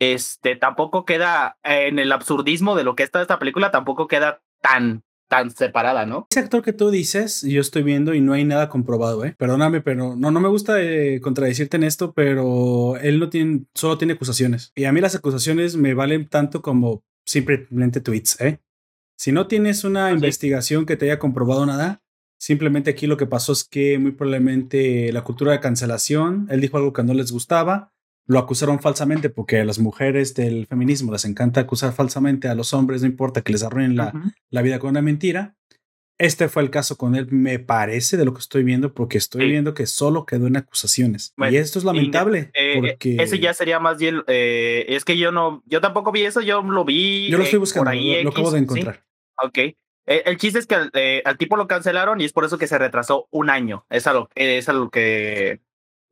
Este tampoco queda en el absurdismo de lo que está esta película, tampoco queda tan tan separada, ¿no? Ese actor que tú dices, yo estoy viendo y no hay nada comprobado, ¿eh? Perdóname, pero no, no me gusta eh, contradecirte en esto, pero él no tiene, solo tiene acusaciones. Y a mí las acusaciones me valen tanto como simplemente tweets, ¿eh? Si no tienes una investigación que te haya comprobado nada, simplemente aquí lo que pasó es que muy probablemente la cultura de cancelación, él dijo algo que no les gustaba, lo acusaron falsamente porque a las mujeres del feminismo les encanta acusar falsamente a los hombres, no importa que les arruinen la, la vida con una mentira. Este fue el caso con él, me parece, de lo que estoy viendo, porque estoy viendo que solo quedó en acusaciones. y esto es lamentable. Eh, porque... Ese ya sería más bien. Eh, es que yo no. Yo tampoco vi eso, yo lo vi. Yo lo estoy buscando, lo, acabo de encontrar. Ok. Eh, el chiste es que al tipo lo cancelaron y es por eso que se retrasó un año. Es a lo, es a lo que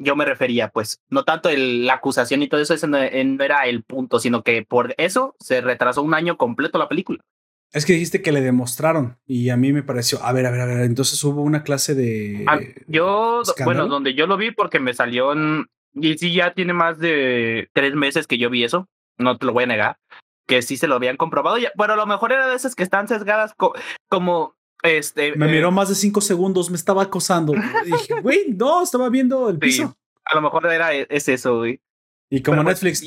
yo me refería, pues, no tanto el, la acusación y todo eso, ese no, era el punto, sino que por eso se retrasó un año completo la película. Es que dijiste que le demostraron y a mí me pareció, a ver, a ver, a ver, entonces hubo una clase de... Ah, yo, bueno, donde yo lo vi porque me salió en... Y sí, ya tiene más de tres meses que yo vi eso, no te lo voy a negar, que sí se lo habían comprobado, ya, pero a lo mejor era de esas que están sesgadas como este, me miró eh, más de cinco segundos, me estaba acosando. dije, güey, no, estaba viendo el piso. a lo mejor era, e, es eso, güey. Y como pues, Netflix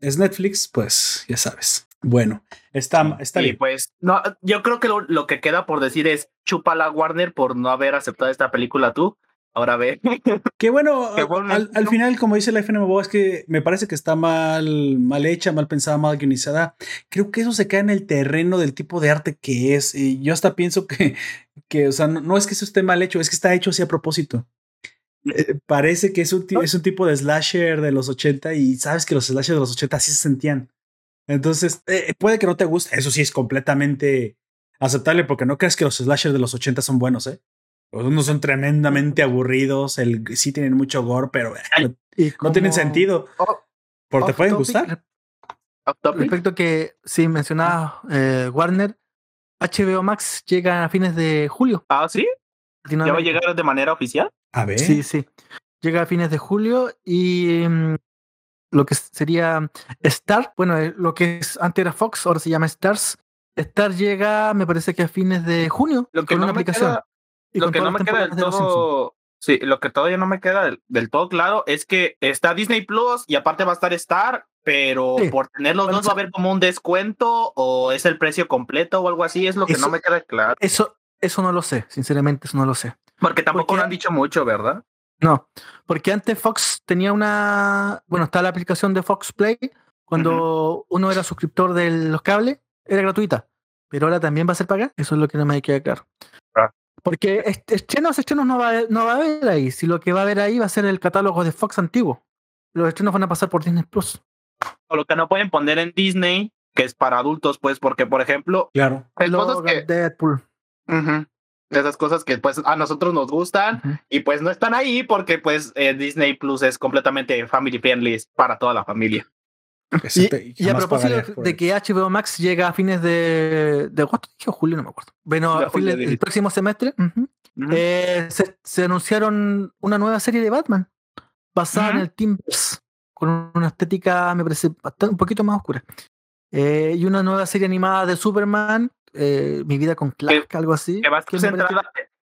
es Netflix, pues ya sabes. Bueno, está, está bien. pues, no, yo creo que lo, lo, que queda por decir es chupa la Warner por no haber aceptado esta película tú. Ahora ve. Qué bueno, al, final, como dice la FNMBO, es que me parece que está mal, mal hecha, mal pensada, mal organizada. Creo que eso se cae en el terreno del tipo de arte que es. Y yo hasta pienso que, que o sea, no, es que eso esté mal hecho, es que está hecho así a propósito. Eh, parece que es un, es un tipo de slasher de los 80 y sabes que los slashers de los 80 así se sentían. Entonces, eh, puede que no te guste. Eso sí es completamente aceptable porque no crees que los slashers de los 80 son buenos, ¿eh? Unos son tremendamente aburridos, el, sí tienen mucho gore, pero eh, no tienen sentido. porque te pueden gustar. Respecto que, sí, mencionaba eh, Warner, HBO Max llega a fines de julio. Ah, ¿sí? ¿Ya va a llegar de manera oficial? A ver. Sí, sí. Llega a fines de julio y mm, lo que sería Star, bueno, eh, lo que es antes era Fox, ahora se llama Stars. Star llega, me parece que a fines de junio, lo que con una aplicación lo que no me queda del todo, sí, lo que todavía no me queda del, todo claro es que está Disney Plus y aparte va a estar Star, pero por tener los dos va a haber como un descuento o es el precio completo o algo así, es lo que no me queda claro. Eso, eso no lo sé, sinceramente, eso no lo sé. Porque tampoco lo han dicho mucho, ¿verdad? No, porque antes Fox tenía una, bueno, está la aplicación de Fox Play, cuando uno era suscriptor de los cables, era gratuita, pero ahora también va a ser paga, eso es lo que no me queda claro. Porque estrenos, estrenos no va, no va a haber ahí. Si lo que va a haber ahí va a ser el catálogo de Fox antiguo. Los estrenos van a pasar por Disney Plus. O lo que no pueden poner en Disney, que es para adultos, pues, porque, por ejemplo, claro. Hay cosas que, Deadpool. esas cosas que pues a nosotros nos gustan y pues no están ahí porque pues eh, Disney Plus es completamente family friendly para toda la familia. Y, a propósito de que HBO Max llega a fines de, de agosto o julio, no me acuerdo. Bueno, el próximo semestre eh, se, anunciaron una nueva serie de Batman basada en el Timbers con una estética, me parece, un poquito más oscura. Eh, y una nueva serie animada de Superman, eh, Mi vida con Clark, algo así.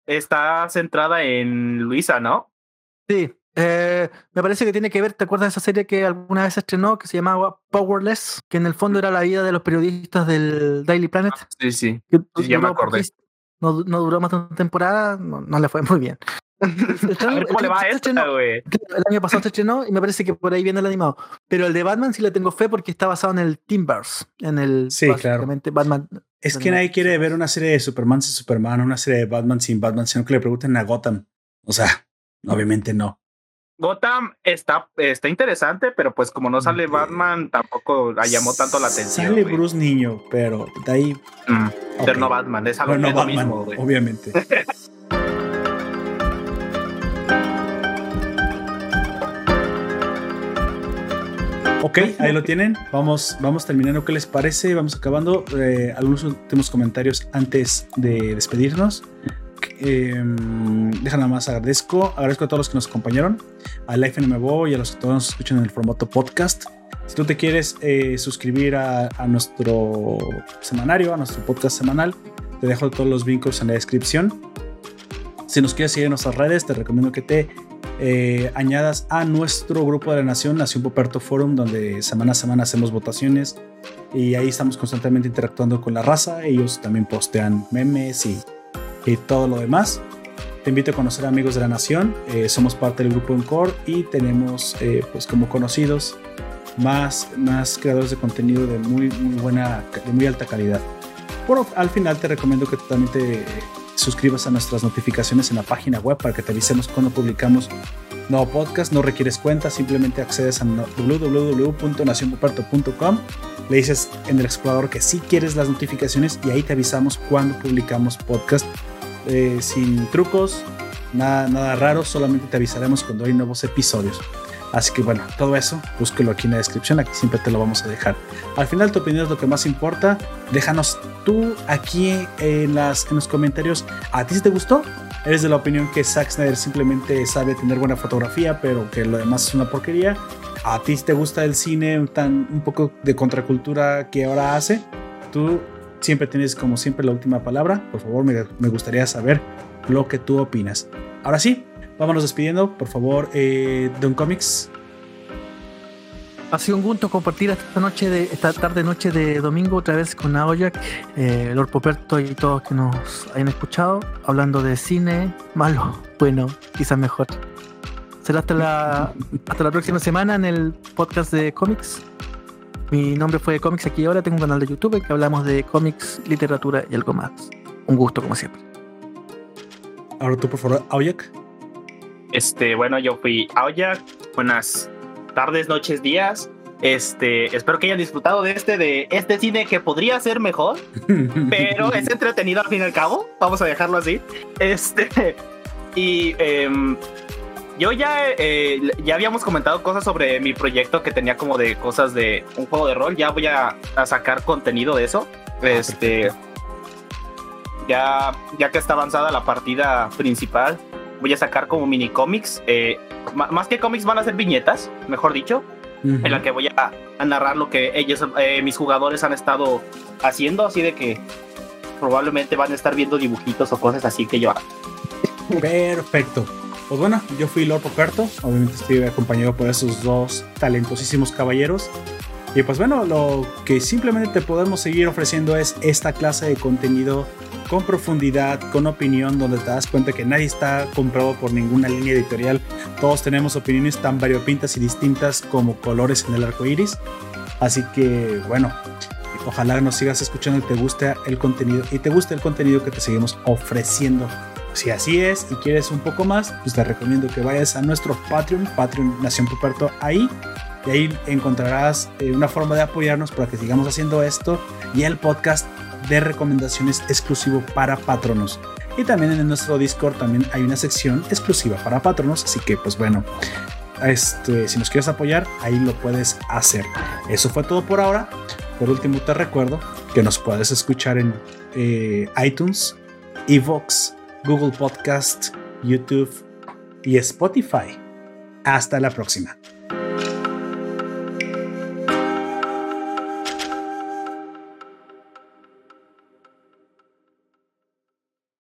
está centrada en Luisa, ¿no? Sí, Eh, me parece que tiene que ver, ¿te acuerdas de esa serie que alguna vez estrenó que se llamaba Powerless? Que en el fondo era la vida de los periodistas del Daily Planet. Sí, sí. que Sí, ya me acordé. No, no duró más de una temporada, no, no le fue muy bien. A ver cómo le va a Se esta, estrenó- güey. El año pasado se estrenó y me parece que por ahí viene el animado. Pero el de Batman sí le tengo fe porque está basado en el Timberverse. En el Sí, claro. básicamente Batman. Es que nadie quiere ver una serie de Superman sin Superman, una serie de Batman sin Batman, sino que le pregunten a Gotham. O sea, obviamente no. Gotham está, está interesante, pero pues como no sale Batman, tampoco llamó tanto la atención. Sale güey. Bruce Niño, pero de ahí. Mm, Pero no Batman, es algo Pero no es lo Batman, mismo, güey. obviamente. Ok, ahí lo tienen. Vamos, vamos terminando. ¿Qué les parece? Vamos acabando. Eh, algunos últimos comentarios antes de despedirnos. Eh, deja nada más agradezco. Agradezco a todos los que nos acompañaron. A Life NMBO y a los que todos nos escuchan en el formato podcast. Si tú te quieres eh, suscribir a, nuestro semanario, a nuestro podcast semanal, te dejo todos los vínculos en la descripción. Si nos quieres seguir en nuestras redes, te recomiendo que te eh, añadas a nuestro grupo de la Nación, Nación Poperto Forum, donde semana a semana hacemos votaciones y ahí estamos constantemente interactuando con la raza. Ellos también postean memes y, y todo lo demás. Te invito a conocer a amigos de la Nación. Eh, somos parte del grupo Encore y tenemos, eh, pues como conocidos, más, más creadores de contenido de muy, muy buena, de muy alta calidad. Por, al final te recomiendo que también te suscribas a nuestras notificaciones en la página web para que te avisemos cuando publicamos nuevo podcast. No requieres cuenta, simplemente accedes a www.nacionpoperto.com. Le dices en el explorador que sí quieres las notificaciones y ahí te avisamos cuando publicamos podcast eh, sin trucos, nada, nada raro, solamente te avisaremos cuando hay nuevos episodios. Así que bueno, todo eso, búsquelo aquí en la descripción, aquí siempre te lo vamos a dejar. Al final tu opinión es lo que más importa, déjanos tú aquí en, las, en los comentarios, ¿a ti sí te gustó? ¿Eres de la opinión que Zack Snyder simplemente sabe tener buena fotografía, pero que lo demás es una porquería? ¿A ti sí te gusta el cine tan un poco de contracultura que ahora hace? Tú siempre tienes como siempre la última palabra, por favor me, me gustaría saber lo que tú opinas. Ahora sí, vámonos despidiendo, por favor, eh, Don Comics. Ha sido un gusto compartir esta noche de esta tarde noche de domingo otra vez con Aoyak, eh, Lord Poperto y todos que nos hayan escuchado hablando de cine malo, bueno, quizás mejor. Será hasta la hasta la próxima semana en el podcast de cómics. Mi nombre fue Comics aquí y ahora tengo un canal de YouTube que hablamos de cómics, literatura y algo más. Un gusto como siempre. Ahora tú, por favor, Aoyak. Este, bueno, yo fui Aoyak. Buenas tardes, noches, días. Este, espero que hayan disfrutado de este, de este cine que podría ser mejor, pero es entretenido al fin y al cabo. Vamos a dejarlo así. Este, y em, yo ya, eh, ya habíamos comentado cosas sobre mi proyecto que tenía como de cosas de un juego de rol. Ya voy a, a sacar contenido de eso. Este, ya, ya que está avanzada la partida principal, voy a sacar como mini cómics. eh, más que cómics van a ser viñetas, mejor dicho, en la que voy a, a narrar lo que ellos, eh, mis jugadores han estado haciendo, así de que probablemente van a estar viendo dibujitos o cosas así que yo hago. Perfecto. Pues bueno, yo fui Lord Poperto. Obviamente estoy acompañado por esos dos talentosísimos caballeros. Y pues bueno, lo que simplemente te podemos seguir ofreciendo es esta clase de contenido con profundidad, con opinión, donde te das cuenta que nadie está comprado por ninguna línea editorial. Todos tenemos opiniones tan variopintas y distintas como colores en el arco iris. Así que bueno, ojalá nos sigas escuchando y te guste el contenido y te guste el contenido que te seguimos ofreciendo. Si así es y quieres un poco más, pues te recomiendo que vayas a nuestro Patreon, Patreon Nación Puperto, ahí. Y ahí encontrarás eh, una forma de apoyarnos para que sigamos haciendo esto y el podcast de recomendaciones exclusivo para patronos. Y también en nuestro Discord también hay una sección exclusiva para patronos, así que pues bueno, este, si nos quieres apoyar, ahí lo puedes hacer. Eso fue todo por ahora. Por último, te recuerdo que nos puedes escuchar en eh, iTunes, Evox, Google Podcast, YouTube y Spotify. Hasta la próxima.